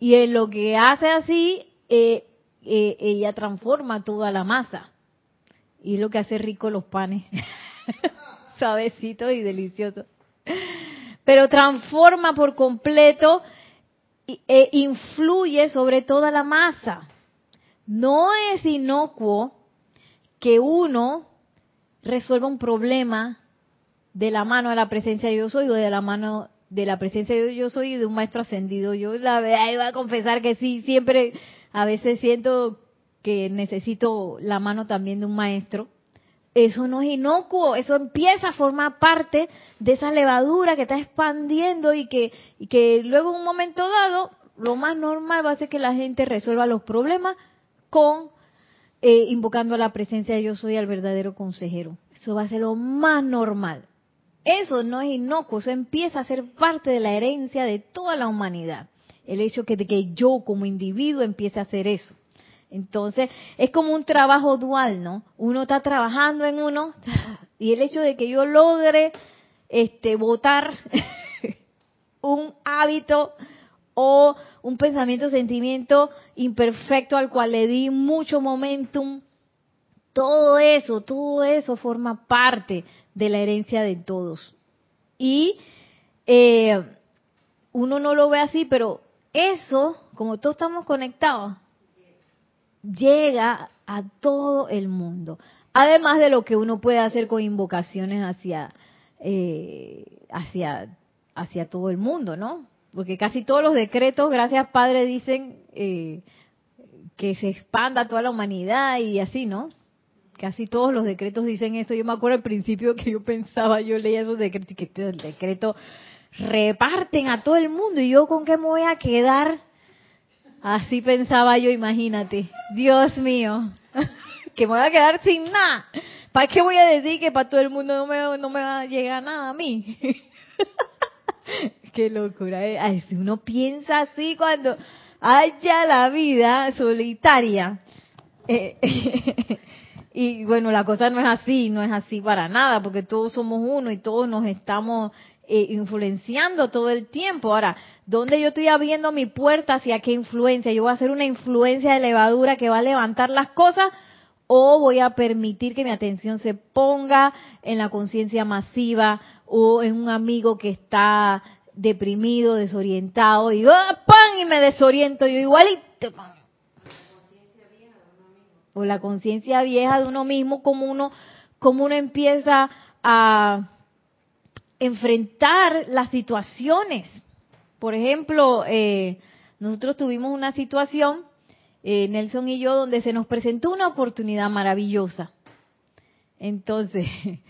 Y en lo que hace así, eh, eh, ella transforma toda la masa y lo que hace rico los panes, <laughs> suavecitos y deliciosos. Pero transforma por completo e influye sobre toda la masa. No es inocuo que uno resuelva un problema de la mano de la presencia de yo soy o de la mano de la presencia de yo soy y de un maestro ascendido. Yo la verdad iba a confesar que sí, siempre a veces siento que necesito la mano también de un maestro, eso no es inocuo, eso empieza a formar parte de esa levadura que está expandiendo y que, y que luego en un momento dado lo más normal va a ser que la gente resuelva los problemas con eh, invocando a la presencia de yo soy al verdadero consejero. Eso va a ser lo más normal. Eso no es inocuo, eso empieza a ser parte de la herencia de toda la humanidad. El hecho de que yo como individuo empiece a hacer eso. Entonces, es como un trabajo dual, ¿no? Uno está trabajando en uno <laughs> y el hecho de que yo logre este votar <laughs> un hábito o un pensamiento, sentimiento imperfecto al cual le di mucho momentum, todo eso, todo eso forma parte de la herencia de todos. Y eh, uno no lo ve así, pero eso, como todos estamos conectados, llega a todo el mundo. Además de lo que uno puede hacer con invocaciones hacia, eh, hacia, hacia todo el mundo, ¿no? Porque casi todos los decretos, gracias Padre, dicen eh, que se expanda toda la humanidad y así, ¿no? Casi todos los decretos dicen eso. Yo me acuerdo al principio que yo pensaba, yo leía esos decretos y que este el decreto reparten a todo el mundo y yo con qué me voy a quedar Así pensaba yo, imagínate. Dios mío, <laughs> que me voy a quedar sin nada. ¿Para qué voy a decir que para todo el mundo no me, no me va a llegar nada a mí? <laughs> qué locura. ¿eh? si uno piensa así cuando haya la vida solitaria. Eh, <laughs> y bueno, la cosa no es así, no es así para nada, porque todos somos uno y todos nos estamos eh, influenciando todo el tiempo. Ahora, ¿dónde yo estoy abriendo mi puerta? ¿Hacia qué influencia? ¿Yo voy a hacer una influencia de levadura que va a levantar las cosas? o voy a permitir que mi atención se ponga en la conciencia masiva o en un amigo que está deprimido, desorientado, y ¡ah, ¡pam! y me desoriento yo igualito. O la conciencia vieja de uno mismo, como uno, como uno empieza a enfrentar las situaciones. Por ejemplo, eh, nosotros tuvimos una situación, eh, Nelson y yo, donde se nos presentó una oportunidad maravillosa. Entonces,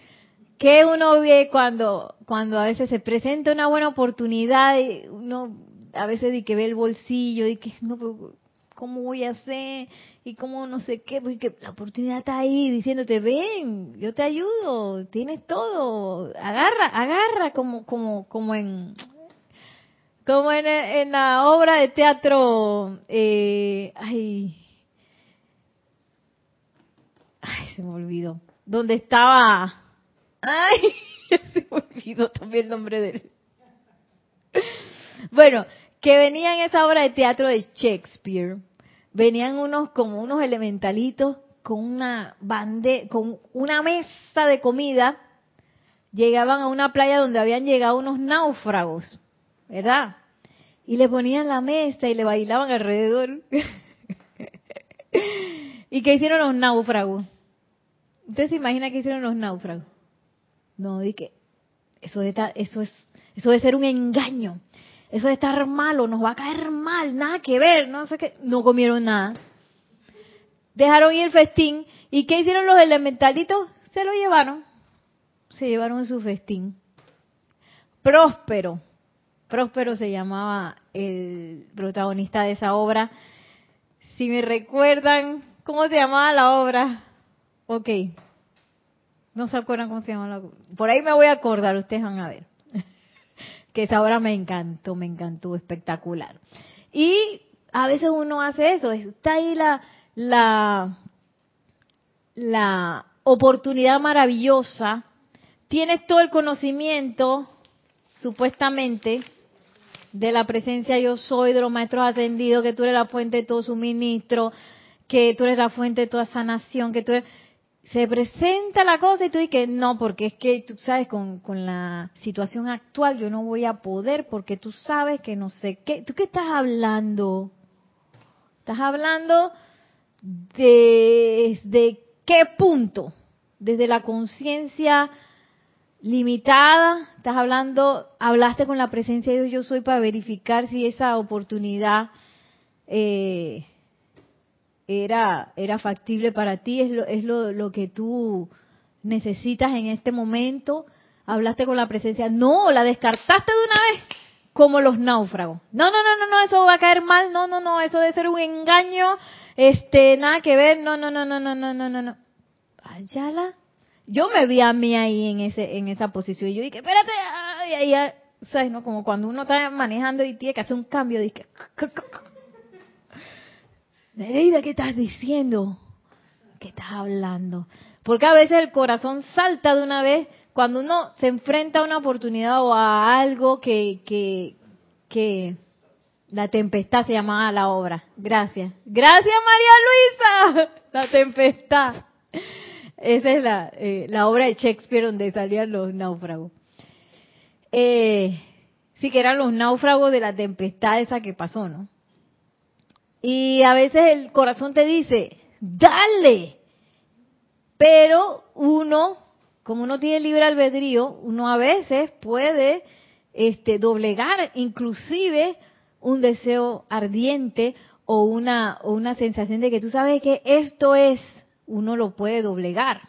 <laughs> ¿qué uno ve cuando, cuando a veces se presenta una buena oportunidad? Uno a veces de que ve el bolsillo y que no, ¿cómo voy a hacer? Y cómo no sé qué, porque la oportunidad está ahí diciéndote, ven, yo te ayudo, tienes todo, agarra, agarra como, como, como en, como en, en la obra de teatro, eh, ay, ay, se me olvidó, donde estaba, ay, <laughs> se me olvidó también el nombre de él. Bueno, que venía en esa obra de teatro de Shakespeare, venían unos como unos elementalitos con una bande, con una mesa de comida, llegaban a una playa donde habían llegado unos náufragos, ¿verdad? Y le ponían la mesa y le bailaban alrededor. <laughs> ¿Y qué hicieron los náufragos? ¿Usted se imagina qué hicieron los náufragos? No, di que eso, eso es eso debe ser un engaño eso de estar malo, nos va a caer mal, nada que ver, no sé qué, no comieron nada. Dejaron ir el festín, ¿y qué hicieron los elementalitos? Se lo llevaron, se llevaron su festín. Próspero, Próspero se llamaba el protagonista de esa obra. Si me recuerdan, ¿cómo se llamaba la obra? Ok. No se acuerdan cómo se llamaba la obra. Por ahí me voy a acordar, ustedes van a ver que esa obra me encantó, me encantó, espectacular. Y a veces uno hace eso, está ahí la, la, la oportunidad maravillosa, tienes todo el conocimiento, supuestamente, de la presencia yo soy, de los maestros ascendidos, que tú eres la fuente de todo suministro, que tú eres la fuente de toda sanación, que tú eres se presenta la cosa y tú dices no, porque es que tú sabes, con, con, la situación actual yo no voy a poder porque tú sabes que no sé qué. ¿Tú qué estás hablando? Estás hablando de, desde qué punto, desde la conciencia limitada, estás hablando, hablaste con la presencia de Dios yo soy para verificar si esa oportunidad eh, era, era factible para ti, es, lo, es lo, lo que tú necesitas en este momento. Hablaste con la presencia, no, la descartaste de una vez, como los náufragos. No, no, no, no, no, eso va a caer mal, no, no, no, eso debe ser un engaño, este, nada que ver, no, no, no, no, no, no, no, no, no. Yo me vi a mí ahí en ese, en esa posición y yo dije, espérate, ay, ay, ¿sabes? No? Como cuando uno está manejando y tiene que hacer un cambio, dije, Nereida, ¿qué estás diciendo? ¿Qué estás hablando? Porque a veces el corazón salta de una vez cuando uno se enfrenta a una oportunidad o a algo que, que, que la tempestad se llamaba la obra. Gracias. Gracias María Luisa. La tempestad. Esa es la, eh, la obra de Shakespeare donde salían los náufragos. Eh, sí que eran los náufragos de la tempestad esa que pasó, ¿no? Y a veces el corazón te dice, dale. Pero uno, como uno tiene libre albedrío, uno a veces puede este, doblegar inclusive un deseo ardiente o una, o una sensación de que tú sabes que esto es, uno lo puede doblegar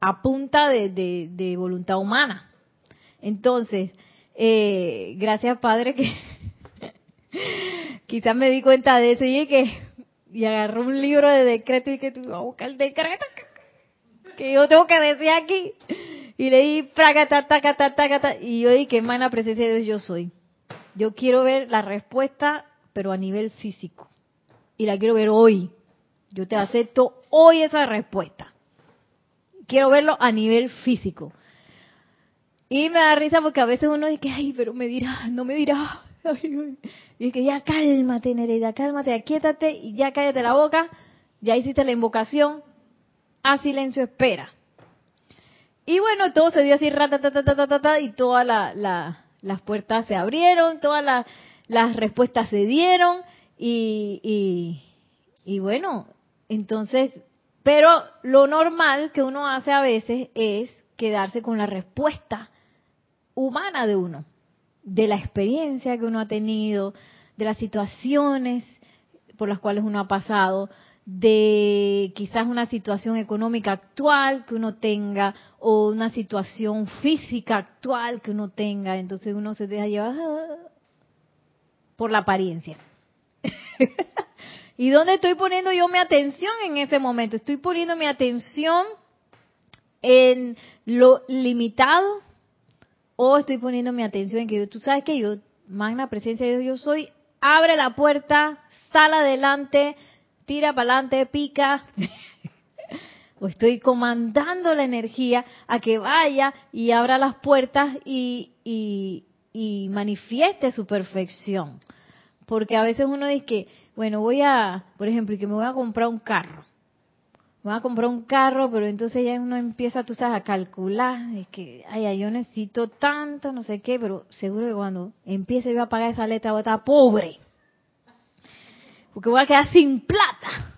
a punta de, de, voluntad humana. Entonces, eh, gracias Padre que <laughs> quizás me di cuenta de eso y que y agarró un libro de decreto y que tú a buscar el decreto que yo tengo que decir aquí. Y leí y yo dije mana presencia de Dios yo soy. Yo quiero ver la respuesta pero a nivel físico. Y la quiero ver hoy. Yo te acepto hoy esa respuesta. Quiero verlo a nivel físico y me da risa porque a veces uno dice ay pero me dirá no me dirá <laughs> y es que ya cálmate, Nereida, cálmate, aquíétate y ya cállate la boca. Ya hiciste la invocación. a silencio espera. Y bueno, todo se dio así, ta y todas las puertas se abrieron, todas las respuestas se dieron, y, y bueno, entonces, pero lo normal que uno hace a veces es quedarse con la respuesta humana de uno, de la experiencia que uno ha tenido, de las situaciones por las cuales uno ha pasado, de quizás una situación económica actual que uno tenga o una situación física actual que uno tenga, entonces uno se deja llevar por la apariencia. <laughs> ¿Y dónde estoy poniendo yo mi atención en ese momento? Estoy poniendo mi atención en lo limitado o estoy poniendo mi atención en que tú sabes que yo, magna presencia de Dios, yo soy, abre la puerta, sal adelante, tira para adelante, pica. <laughs> o estoy comandando la energía a que vaya y abra las puertas y, y, y manifieste su perfección. Porque a veces uno dice que, bueno, voy a, por ejemplo, que me voy a comprar un carro. Voy a comprar un carro, pero entonces ya uno empieza, tú sabes, a calcular, es que, ay, yo necesito tanto, no sé qué, pero seguro que cuando empiece yo a pagar esa letra voy a estar pobre porque voy a quedar sin plata.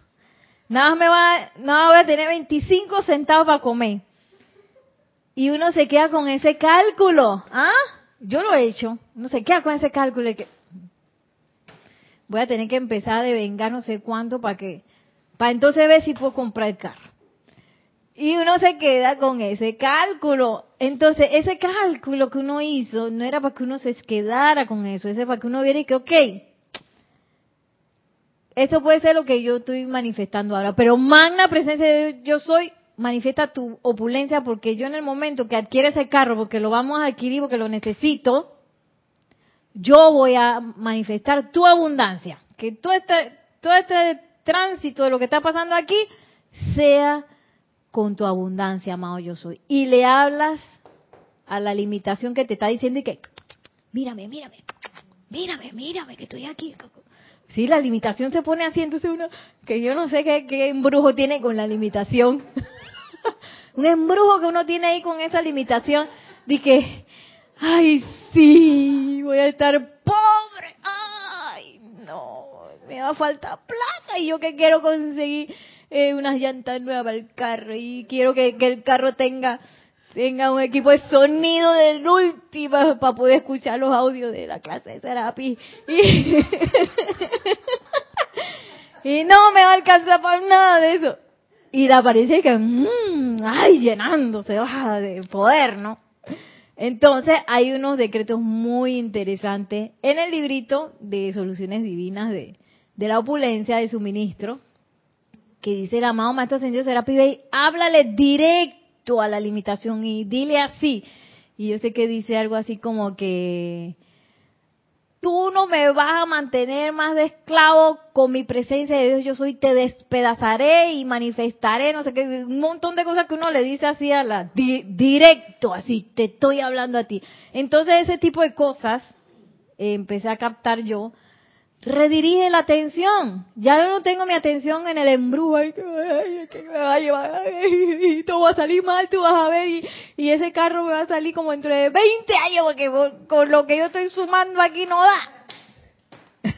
Nada me va, nada voy a tener 25 centavos para comer. Y uno se queda con ese cálculo, ¿ah? Yo lo he hecho. Uno se queda con ese cálculo que voy a tener que empezar a devengar no sé cuánto para que, para entonces ver si puedo comprar el carro. Y uno se queda con ese cálculo. Entonces, ese cálculo que uno hizo no era para que uno se quedara con eso, ese para que uno viera y que, ok, eso puede ser lo que yo estoy manifestando ahora. Pero magna presencia de Dios, yo soy, manifiesta tu opulencia porque yo en el momento que adquiere ese carro, porque lo vamos a adquirir, porque lo necesito, yo voy a manifestar tu abundancia. Que todo este, todo este tránsito de lo que está pasando aquí sea con tu abundancia, amado yo soy. Y le hablas a la limitación que te está diciendo y que, mírame, mírame, mírame, mírame, que estoy aquí. Sí, la limitación se pone así, entonces uno, que yo no sé qué, embrujo tiene con la limitación. <laughs> Un embrujo que uno tiene ahí con esa limitación de que, ay, sí, voy a estar pobre, ay, no, me va a faltar plata y yo que quiero conseguir eh, unas llantas nuevas para el carro y quiero que el carro tenga tenga un equipo de sonido del último para poder escuchar los audios de la clase de Serapi. <laughs> Y, no me va a alcanzar para nada de eso. Y la aparece que, mmm, ay, llenándose baja de poder, ¿no? Entonces hay unos decretos muy interesantes en el librito de soluciones divinas de, de la opulencia de suministro, que dice el amado Maestro Ascendido Serapi Bey, háblale directo a la limitación y dile así. Y yo sé que dice algo así como que tú no me vas a mantener más de esclavo con mi presencia de Dios, yo soy, te despedazaré y manifestaré, no sé qué, un montón de cosas que uno le dice así a la, directo, así, te estoy hablando a ti. Entonces ese tipo de cosas eh, empecé a captar yo redirige la atención. Ya yo no tengo mi atención en el embrujo, ay, que me va a llevar, y todo va a salir mal, tú vas a ver, y, ese carro me va a salir como entre de 20 años, porque con lo que yo estoy sumando aquí no da. <laughs>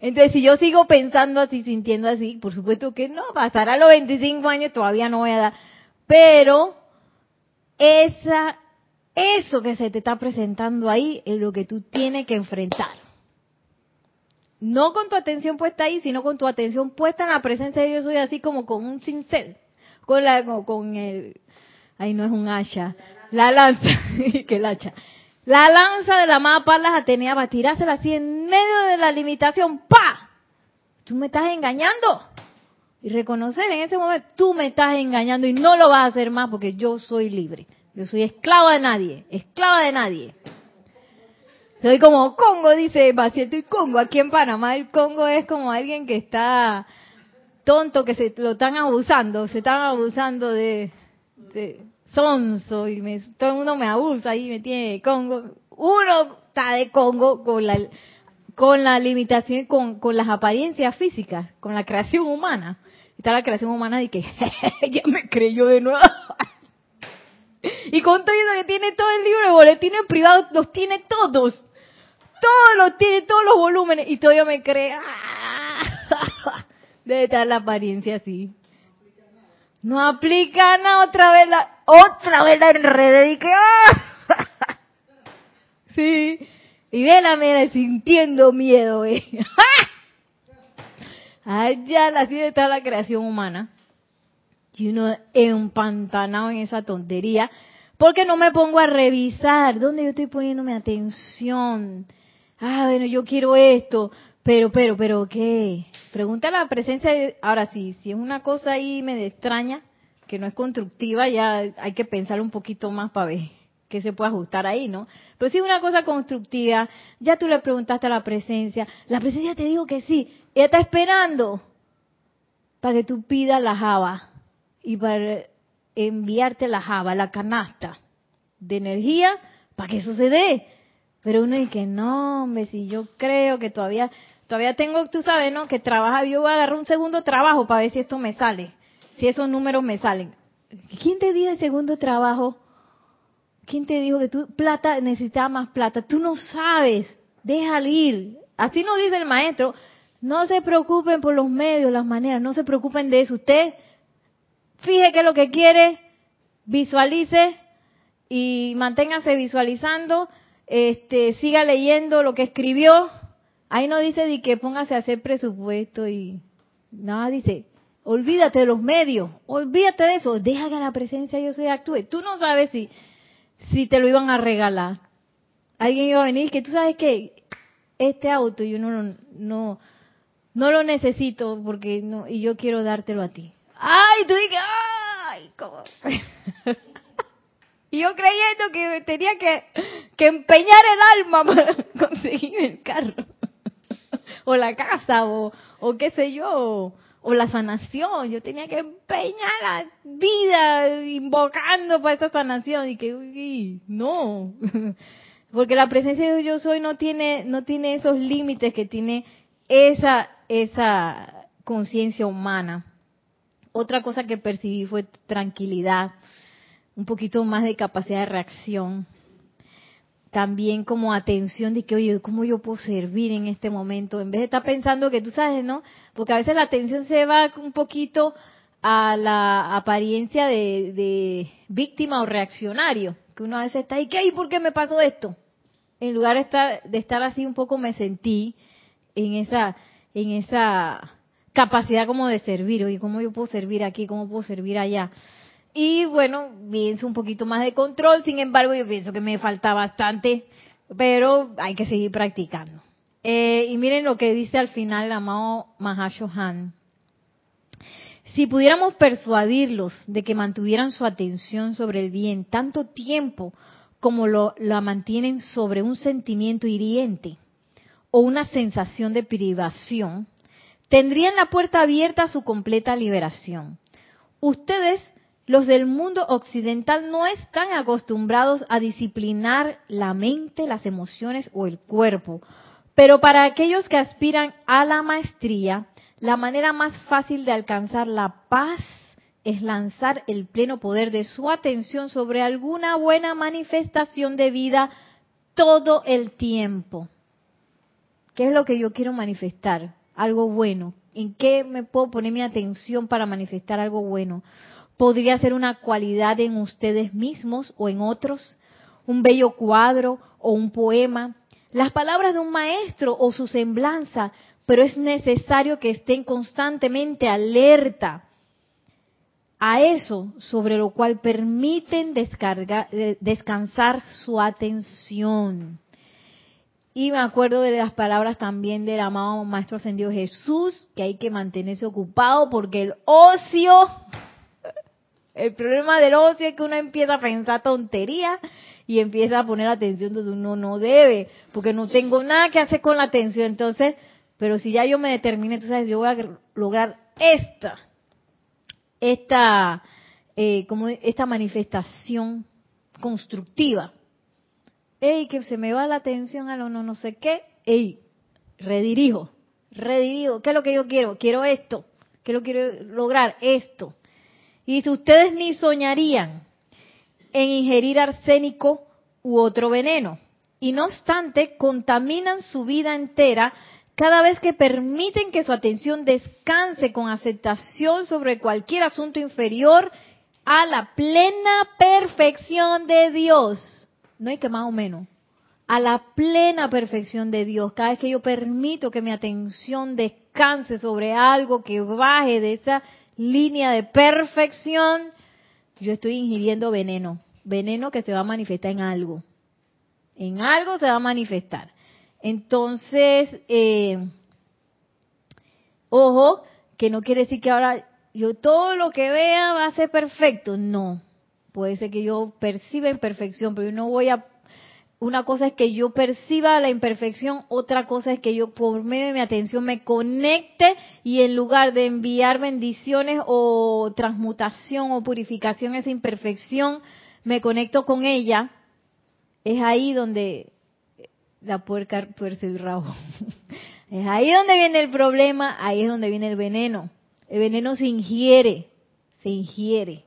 Entonces, si yo sigo pensando así, sintiendo así, por supuesto que no, pasará los 25 años, todavía no voy a dar. Pero, esa, eso que se te está presentando ahí es lo que tú tienes que enfrentar no con tu atención puesta ahí, sino con tu atención puesta en la presencia de Dios, soy así como con un cincel, con la, con, el, ahí no es un hacha, la lanza, <laughs> que el hacha, la lanza de la amada Parlas Atenea va a tirársela así en medio de la limitación, ¡pa! Tú me estás engañando. Y reconocer en ese momento, tú me estás engañando y no lo vas a hacer más porque yo soy libre. Yo soy esclava de nadie, esclava de nadie. Soy como Congo, dice Maciel, y Congo. Aquí en Panamá el Congo es como alguien que está tonto, que se lo están abusando, se están abusando de, de sonso y me, todo el mundo me abusa y me tiene Congo. Uno está de Congo con la con la limitación, con, con las apariencias físicas, con la creación humana. está la creación humana de que <laughs> ya me creyó de nuevo. <laughs> y con todo eso que tiene todo el libro de boletines privados, los tiene todos. Todos los tiene, todos los volúmenes, y todavía me cree. <laughs> Debe estar la apariencia así. No aplica nada, otra vez la, otra vez la enredé y que, <laughs> sí. Y ve la mera sintiendo miedo, eh. <laughs> Allá así de está la creación humana. Y uno empantanado en esa tontería. Porque no me pongo a revisar dónde yo estoy poniéndome atención. Ah, bueno, yo quiero esto. Pero, pero, pero, ¿qué? Pregunta la presencia de... Ahora sí, si es una cosa ahí me extraña, que no es constructiva, ya hay que pensar un poquito más para ver qué se puede ajustar ahí, ¿no? Pero si es una cosa constructiva, ya tú le preguntaste a la presencia, la presencia te dijo que sí, ella está esperando para que tú pidas la java y para enviarte la java, la canasta de energía para que eso. Pero uno dice, no, hombre, si yo creo que todavía, todavía tengo, tú sabes, ¿no? Que trabaja, yo voy a agarrar un segundo trabajo para ver si esto me sale, si esos números me salen. ¿Quién te dio el segundo trabajo? ¿Quién te dijo que tú plata necesitaba más plata? Tú no sabes, déjale ir. Así nos dice el maestro, no se preocupen por los medios, las maneras, no se preocupen de eso. Usted fije qué es lo que quiere, visualice y manténgase visualizando, este, siga leyendo lo que escribió. Ahí no dice de que póngase a hacer presupuesto y nada, dice, olvídate de los medios, olvídate de eso, deja que la presencia yo soy actúe. Tú no sabes si, si te lo iban a regalar. Alguien iba a venir que tú sabes que este auto yo no, no, no lo necesito porque no, y yo quiero dártelo a ti. Ay, tú dices, ay, ¿cómo? <laughs> y yo creyendo que tenía que, que empeñar el alma para <laughs> conseguir el carro. o la casa, o, o qué sé yo, o la sanación. Yo tenía que empeñar la vida invocando para esa sanación. Y que, uy, no. <laughs> Porque la presencia de Dios hoy no tiene, no tiene esos límites que tiene esa esa conciencia humana. Otra cosa que percibí fue tranquilidad, un poquito más de capacidad de reacción. También como atención de que, oye, ¿cómo yo puedo servir en este momento? En vez de estar pensando que tú sabes, ¿no? Porque a veces la atención se va un poquito a la apariencia de, víctima o reaccionario. Que uno a veces está, ¿y qué? ¿Y por qué me pasó esto? En lugar de estar, de estar así un poco me sentí en esa en esa capacidad como de servir, oye, ¿cómo yo puedo servir aquí? ¿Cómo puedo servir allá? Y bueno, pienso un poquito más de control, sin embargo, yo pienso que me falta bastante, pero hay que seguir practicando. Eh, y miren lo que dice al final el amado Mahashohan. Si pudiéramos persuadirlos de que mantuvieran su atención sobre el bien tanto tiempo como lo, la mantienen sobre un sentimiento hiriente, o una sensación de privación, tendrían la puerta abierta a su completa liberación. Ustedes, los del mundo occidental, no están acostumbrados a disciplinar la mente, las emociones o el cuerpo, pero para aquellos que aspiran a la maestría, la manera más fácil de alcanzar la paz es lanzar el pleno poder de su atención sobre alguna buena manifestación de vida todo el tiempo. ¿Qué es lo que yo quiero manifestar? Algo bueno. ¿En qué me puedo poner mi atención para manifestar algo bueno? Podría ser una cualidad en ustedes mismos o en otros, un bello cuadro o un poema, las palabras de un maestro o su semblanza, pero es necesario que estén constantemente alerta a eso sobre lo cual permiten eh, descansar su atención. Y me acuerdo de las palabras también del amado Maestro Ascendido Jesús, que hay que mantenerse ocupado porque el ocio, el problema del ocio es que uno empieza a pensar tontería y empieza a poner atención donde uno no debe, porque no tengo nada que hacer con la atención. Entonces, pero si ya yo me determiné, entonces yo voy a lograr esta, esta, eh, como esta manifestación constructiva ey, que se me va la atención a lo no, no sé qué, ey, redirijo, redirijo, ¿qué es lo que yo quiero? Quiero esto, ¿Qué lo quiero lograr? Esto. Y si ustedes ni soñarían en ingerir arsénico u otro veneno. Y no obstante, contaminan su vida entera cada vez que permiten que su atención descanse con aceptación sobre cualquier asunto inferior a la plena perfección de Dios. No hay que más o menos. A la plena perfección de Dios. Cada vez que yo permito que mi atención descanse sobre algo que baje de esa línea de perfección, yo estoy ingiriendo veneno. Veneno que se va a manifestar en algo. En algo se va a manifestar. Entonces, eh, ojo, que no quiere decir que ahora yo todo lo que vea va a ser perfecto. No. Puede ser que yo perciba imperfección, pero yo no voy a una cosa es que yo perciba la imperfección, otra cosa es que yo por medio de mi atención me conecte y en lugar de enviar bendiciones o transmutación o purificación esa imperfección, me conecto con ella. Es ahí donde la puerca tuerce el rabo. <laughs> Es ahí donde viene el problema, ahí es donde viene el veneno. El veneno se ingiere, se ingiere.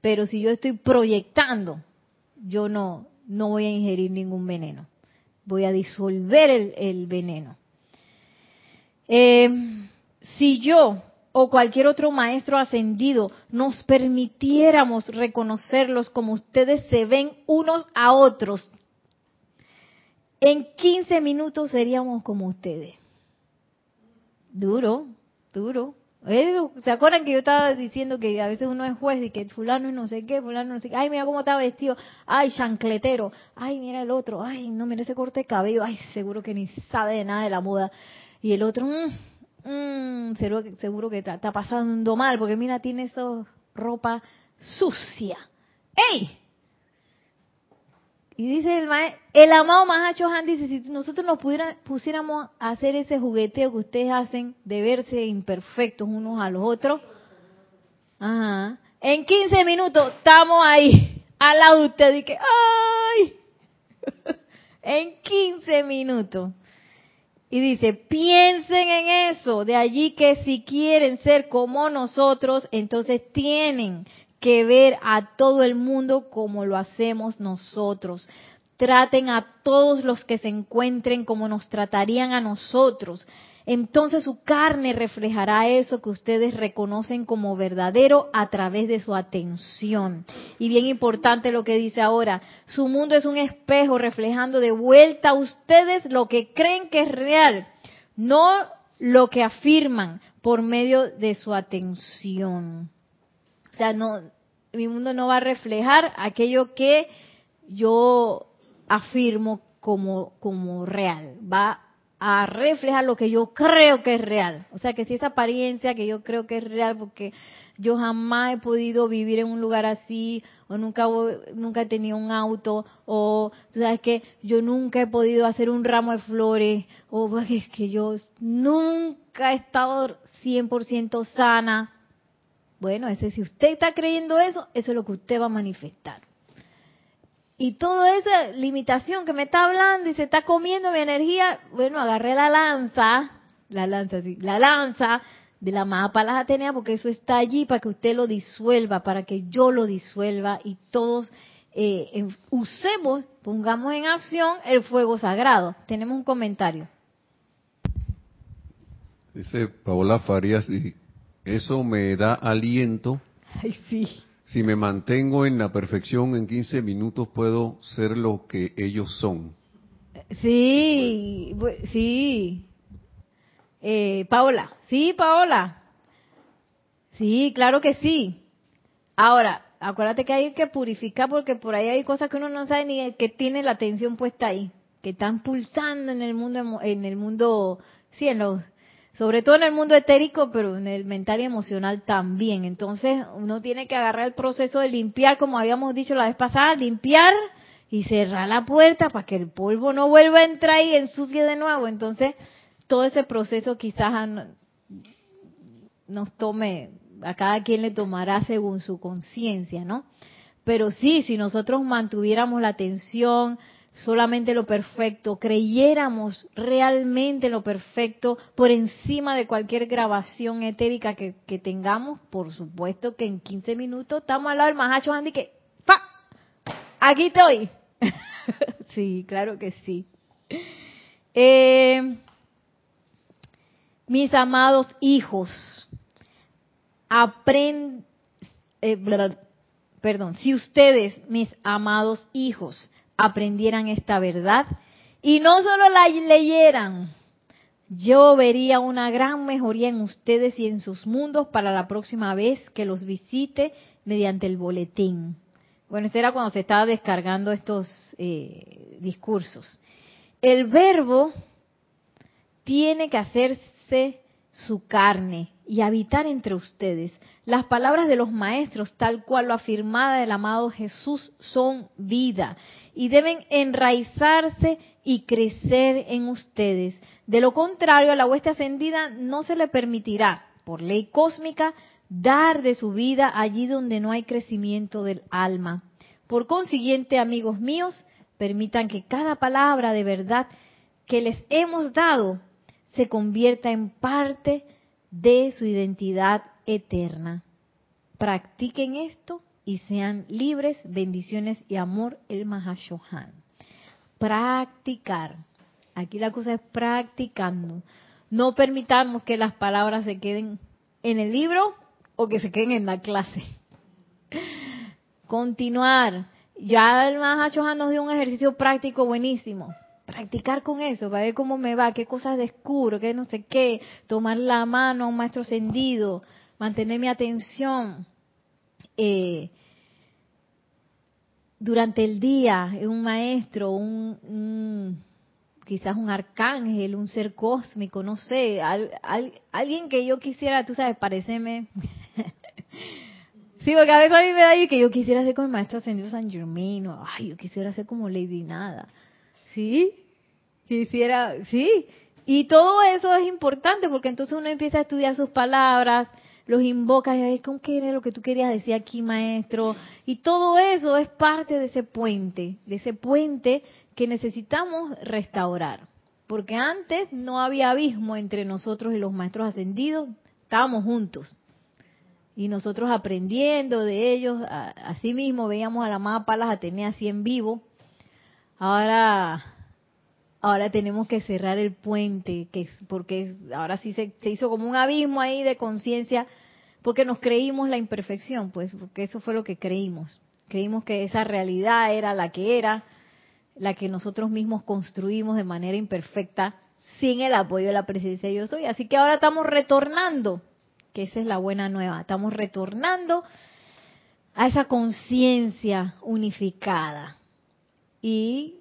Pero si yo estoy proyectando, yo no, no voy a ingerir ningún veneno. Voy a disolver el, veneno. Eh, si yo o cualquier otro maestro ascendido nos permitiéramos reconocerlos como ustedes se ven unos a otros, en 15 minutos seríamos como ustedes. Duro, duro. ¿Se acuerdan que yo estaba diciendo que a veces uno es juez y que fulano es no sé qué, fulano no sé qué, ay, mira cómo está vestido, ay, chancletero, ay, mira el otro, ay, no, mira ese corte de cabello, ay, seguro que ni sabe de nada de la moda. Y el otro, mmm, mmm, seguro, seguro que está, está, pasando mal, porque mira, tiene esa ropa sucia. ¡Ey! Y dice el maestro, el amado Mahacho Han dice, si nosotros nos pusiéramos a hacer ese jugueteo que ustedes hacen de verse imperfectos unos a los otros, ajá, en 15 minutos estamos ahí, al lado de usted y que, ¡ay! <laughs> en 15 minutos. Y dice, piensen en eso, de allí que si quieren ser como nosotros, entonces tienen que ver a todo el mundo como lo hacemos nosotros. Traten a todos los que se encuentren como nos tratarían a nosotros. Entonces su carne reflejará eso que ustedes reconocen como verdadero a través de su atención. Y bien importante lo que dice ahora, su mundo es un espejo reflejando de vuelta a ustedes lo que creen que es real, no lo que afirman por medio de su atención. O sea, no, mi mundo no va a reflejar aquello que yo afirmo como, como real. Va a reflejar lo que yo creo que es real. O sea, que si esa apariencia que yo creo que es real, porque yo jamás he podido vivir en un lugar así, o nunca, nunca he tenido un auto, o tú sabes que yo nunca he podido hacer un ramo de flores, o es que yo nunca he estado 100% sana. Bueno, ese, si usted está creyendo eso, eso es lo que usted va a manifestar. Y toda esa limitación que me está hablando y se está comiendo mi energía, bueno, agarré la lanza, la lanza, sí, la lanza de la mapa las Atenea, porque eso está allí para que usted lo disuelva, para que yo lo disuelva y todos eh, usemos, pongamos en acción el fuego sagrado. Tenemos un comentario. Dice Paola Farias, eso me da aliento. <laughs> Si me mantengo en la perfección en 15 minutos puedo ser lo que ellos son. Sí, sí. Eh, Paola, sí, Paola. Sí, claro que sí. Ahora, acuérdate que hay que purificar porque por ahí hay cosas que uno no sabe ni que tiene la atención puesta ahí, que están pulsando en el mundo, en el mundo, sí, en los sobre todo en el mundo etérico, pero en el mental y emocional también. Entonces uno tiene que agarrar el proceso de limpiar, como habíamos dicho la vez pasada, limpiar y cerrar la puerta para que el polvo no vuelva a entrar y ensucie de nuevo. Entonces todo ese proceso quizás nos tome, a cada quien le tomará según su conciencia, ¿no? Pero sí, si nosotros mantuviéramos la atención solamente lo perfecto, creyéramos realmente lo perfecto por encima de cualquier grabación etérica que, tengamos, por supuesto que en 15 minutos estamos al lado del Mahacho Andy que ¡pa! Aquí estoy. <laughs> sí, claro que sí. Eh, mis amados hijos, aprend, eh, perdón, si ustedes, mis amados hijos, aprendieran esta verdad y no solo la leyeran, yo vería una gran mejoría en ustedes y en sus mundos para la próxima vez que los visite mediante el boletín. Bueno, esto era cuando se estaba descargando estos eh, discursos. El verbo tiene que hacerse su carne y habitar entre ustedes. Las palabras de los maestros, tal cual lo afirmada del amado Jesús, son vida y deben enraizarse y crecer en ustedes. De lo contrario, a la hueste ascendida no se le permitirá, por ley cósmica, dar de su vida allí donde no hay crecimiento del alma. Por consiguiente, amigos míos, permitan que cada palabra de verdad que les hemos dado se convierta en parte de su identidad eterna. Practiquen esto y sean libres, bendiciones y amor el Mahashohan. Practicar. Aquí la cosa es practicando. No permitamos que las palabras se queden en el libro o que se queden en la clase. Continuar. Ya el Mahashohan nos dio un ejercicio práctico buenísimo practicar con eso, para ver cómo me va, qué cosas descubro, qué no sé qué, tomar la mano a un maestro ascendido, mantener mi atención. Eh, durante el día, un maestro, un, quizás un arcángel, un ser cósmico, no sé, alguien que yo quisiera, tú sabes, parecerme. <laughs> sí, porque a veces a mí me da que yo quisiera ser como el maestro ascendido San Germain, ay, yo quisiera ser como Lady Nada. Sí, quisiera, sí. Y todo eso es importante porque entonces uno empieza a estudiar sus palabras, los invoca y ¿con qué era lo que tú querías decir aquí, maestro? Y todo eso es parte de ese puente, de ese puente que necesitamos restaurar. Porque antes no había abismo entre nosotros y los maestros ascendidos, estábamos juntos. Y nosotros aprendiendo de ellos, así mismo veíamos a la amada Palas Atenea así en vivo, Ahora, ahora tenemos que cerrar el puente, que porque ahora sí se, hizo como un abismo ahí de conciencia, porque nos creímos la imperfección, pues, porque eso fue lo que creímos. Creímos que esa realidad era la que era, la que nosotros mismos construimos de manera imperfecta, sin el apoyo de la presencia de yo soy. Así que ahora estamos retornando, que esa es la buena nueva, estamos retornando a esa conciencia unificada y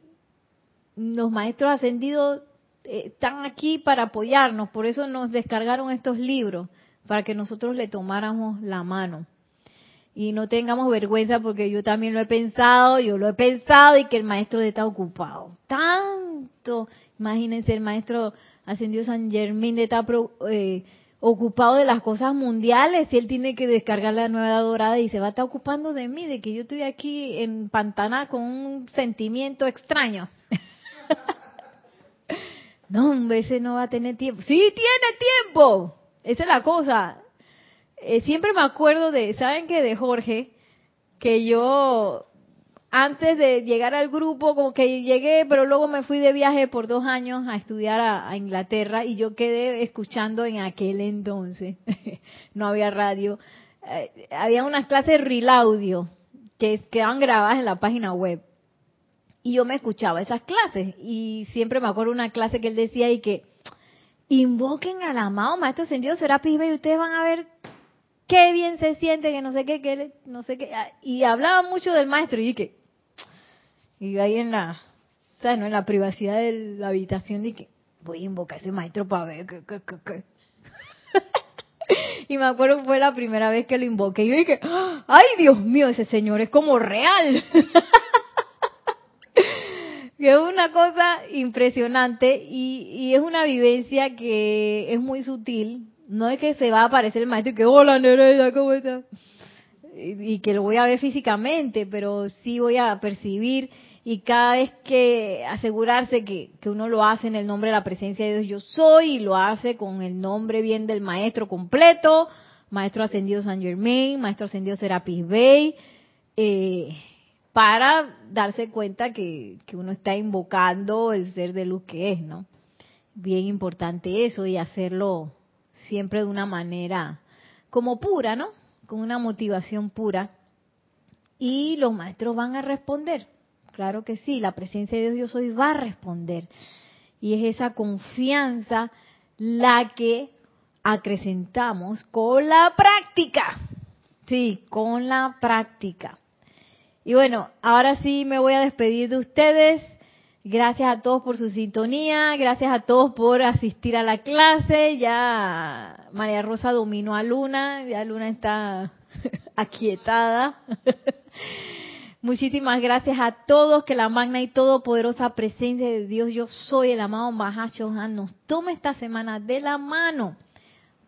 los maestros ascendidos eh, están aquí para apoyarnos, por eso nos descargaron estos libros, para que nosotros le tomáramos la mano. Y no tengamos vergüenza porque yo también lo he pensado, yo lo he pensado y que el maestro está ocupado. Tanto, imagínense el maestro ascendido San Germán de está eh, ocupado de las cosas mundiales y él tiene que descargar la nueva dorada y se va a estar ocupando de mí, de que yo estoy aquí en Pantana con un sentimiento extraño. <laughs> <laughs> no, ese no va a tener tiempo. Sí, tiene tiempo. Esa es la cosa. Eh, siempre me acuerdo de, ¿saben qué? De Jorge, que yo antes de llegar al grupo, como que llegué, pero luego me fui de viaje por dos años a estudiar a, Inglaterra y yo quedé escuchando en aquel entonces, <laughs> no había radio, eh, había unas clases real audio que quedaban grabadas en la página web. Y yo me escuchaba esas clases y siempre me acuerdo una clase que él decía y que invoquen al amado Maestro Ascendido Serapis y ustedes van a ver qué bien se siente, que no sé qué, que no sé qué. Y hablaba mucho del maestro y que y ahí en la, ¿sabes? No? En la privacidad de la habitación dije, voy a invocar a ese maestro para ver qué, qué, qué, <laughs> y me acuerdo que fue la primera vez que lo invoqué. Y yo dije, ay Dios mío, ese señor es como real. <laughs> que es una cosa impresionante y, y, es una vivencia que es muy sutil. No es que se va a aparecer el maestro y que, hola Nereida, ¿cómo estás? Y, que lo voy a ver físicamente, pero sí voy a percibir y cada vez que asegurarse que, que, uno lo hace en el nombre de la presencia de Dios yo soy y lo hace con el nombre bien del maestro completo, maestro ascendido San Germain, maestro ascendido Serapis Bey, eh, para darse cuenta que, que uno está invocando el ser de luz que es, ¿no? Bien importante eso y hacerlo siempre de una manera como pura, ¿no? Con una motivación pura. Y los maestros van a responder Claro que sí, la presencia de Dios yo soy va a responder. Y es esa confianza la que acrecentamos con la práctica. Sí, con la práctica. Y bueno, ahora sí me voy a despedir de ustedes. Gracias a todos por su sintonía, gracias a todos por asistir a la clase. Ya María Rosa dominó a Luna, ya Luna está <laughs> aquietada. <laughs> Muchísimas gracias a todos, que la magna y todopoderosa presencia de Dios, yo soy el amado Mahashohan, nos tome esta semana de la mano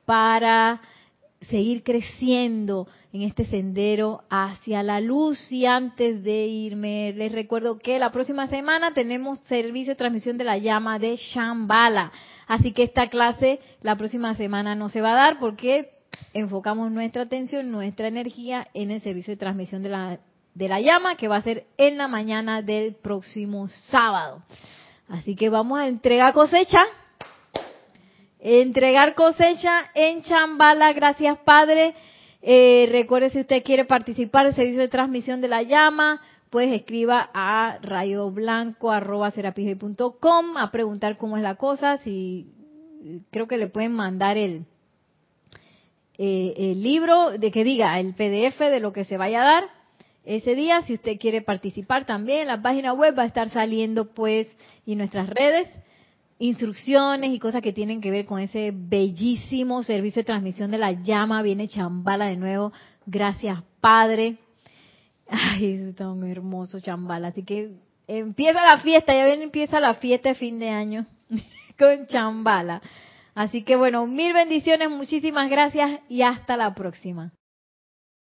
para seguir creciendo en este sendero hacia la luz. Y antes de irme, les recuerdo que la próxima semana tenemos servicio de transmisión de la llama de Shambhala. Así que esta clase la próxima semana no se va a dar porque enfocamos nuestra atención, nuestra energía en el servicio de transmisión de la de la llama que va a ser en la mañana del próximo sábado. Así que vamos a entregar cosecha. Entregar cosecha en Chambala. Gracias, Padre. Eh, recuerde si usted quiere participar del servicio de transmisión de la llama, pues escriba a rayoblanco.com a preguntar cómo es la cosa. Si creo que le pueden mandar el, eh, el libro de que diga el PDF de lo que se vaya a dar ese día. Si usted quiere participar también, la página web va a estar saliendo pues y nuestras redes instrucciones y cosas que tienen que ver con ese bellísimo servicio de transmisión de la llama. Viene Chambala de nuevo. Gracias, Padre. Ay, es tan hermoso Chambala. Así que empieza la fiesta, ya viene, empieza la fiesta de fin de año <laughs> con Chambala. Así que bueno, mil bendiciones, muchísimas gracias y hasta la próxima.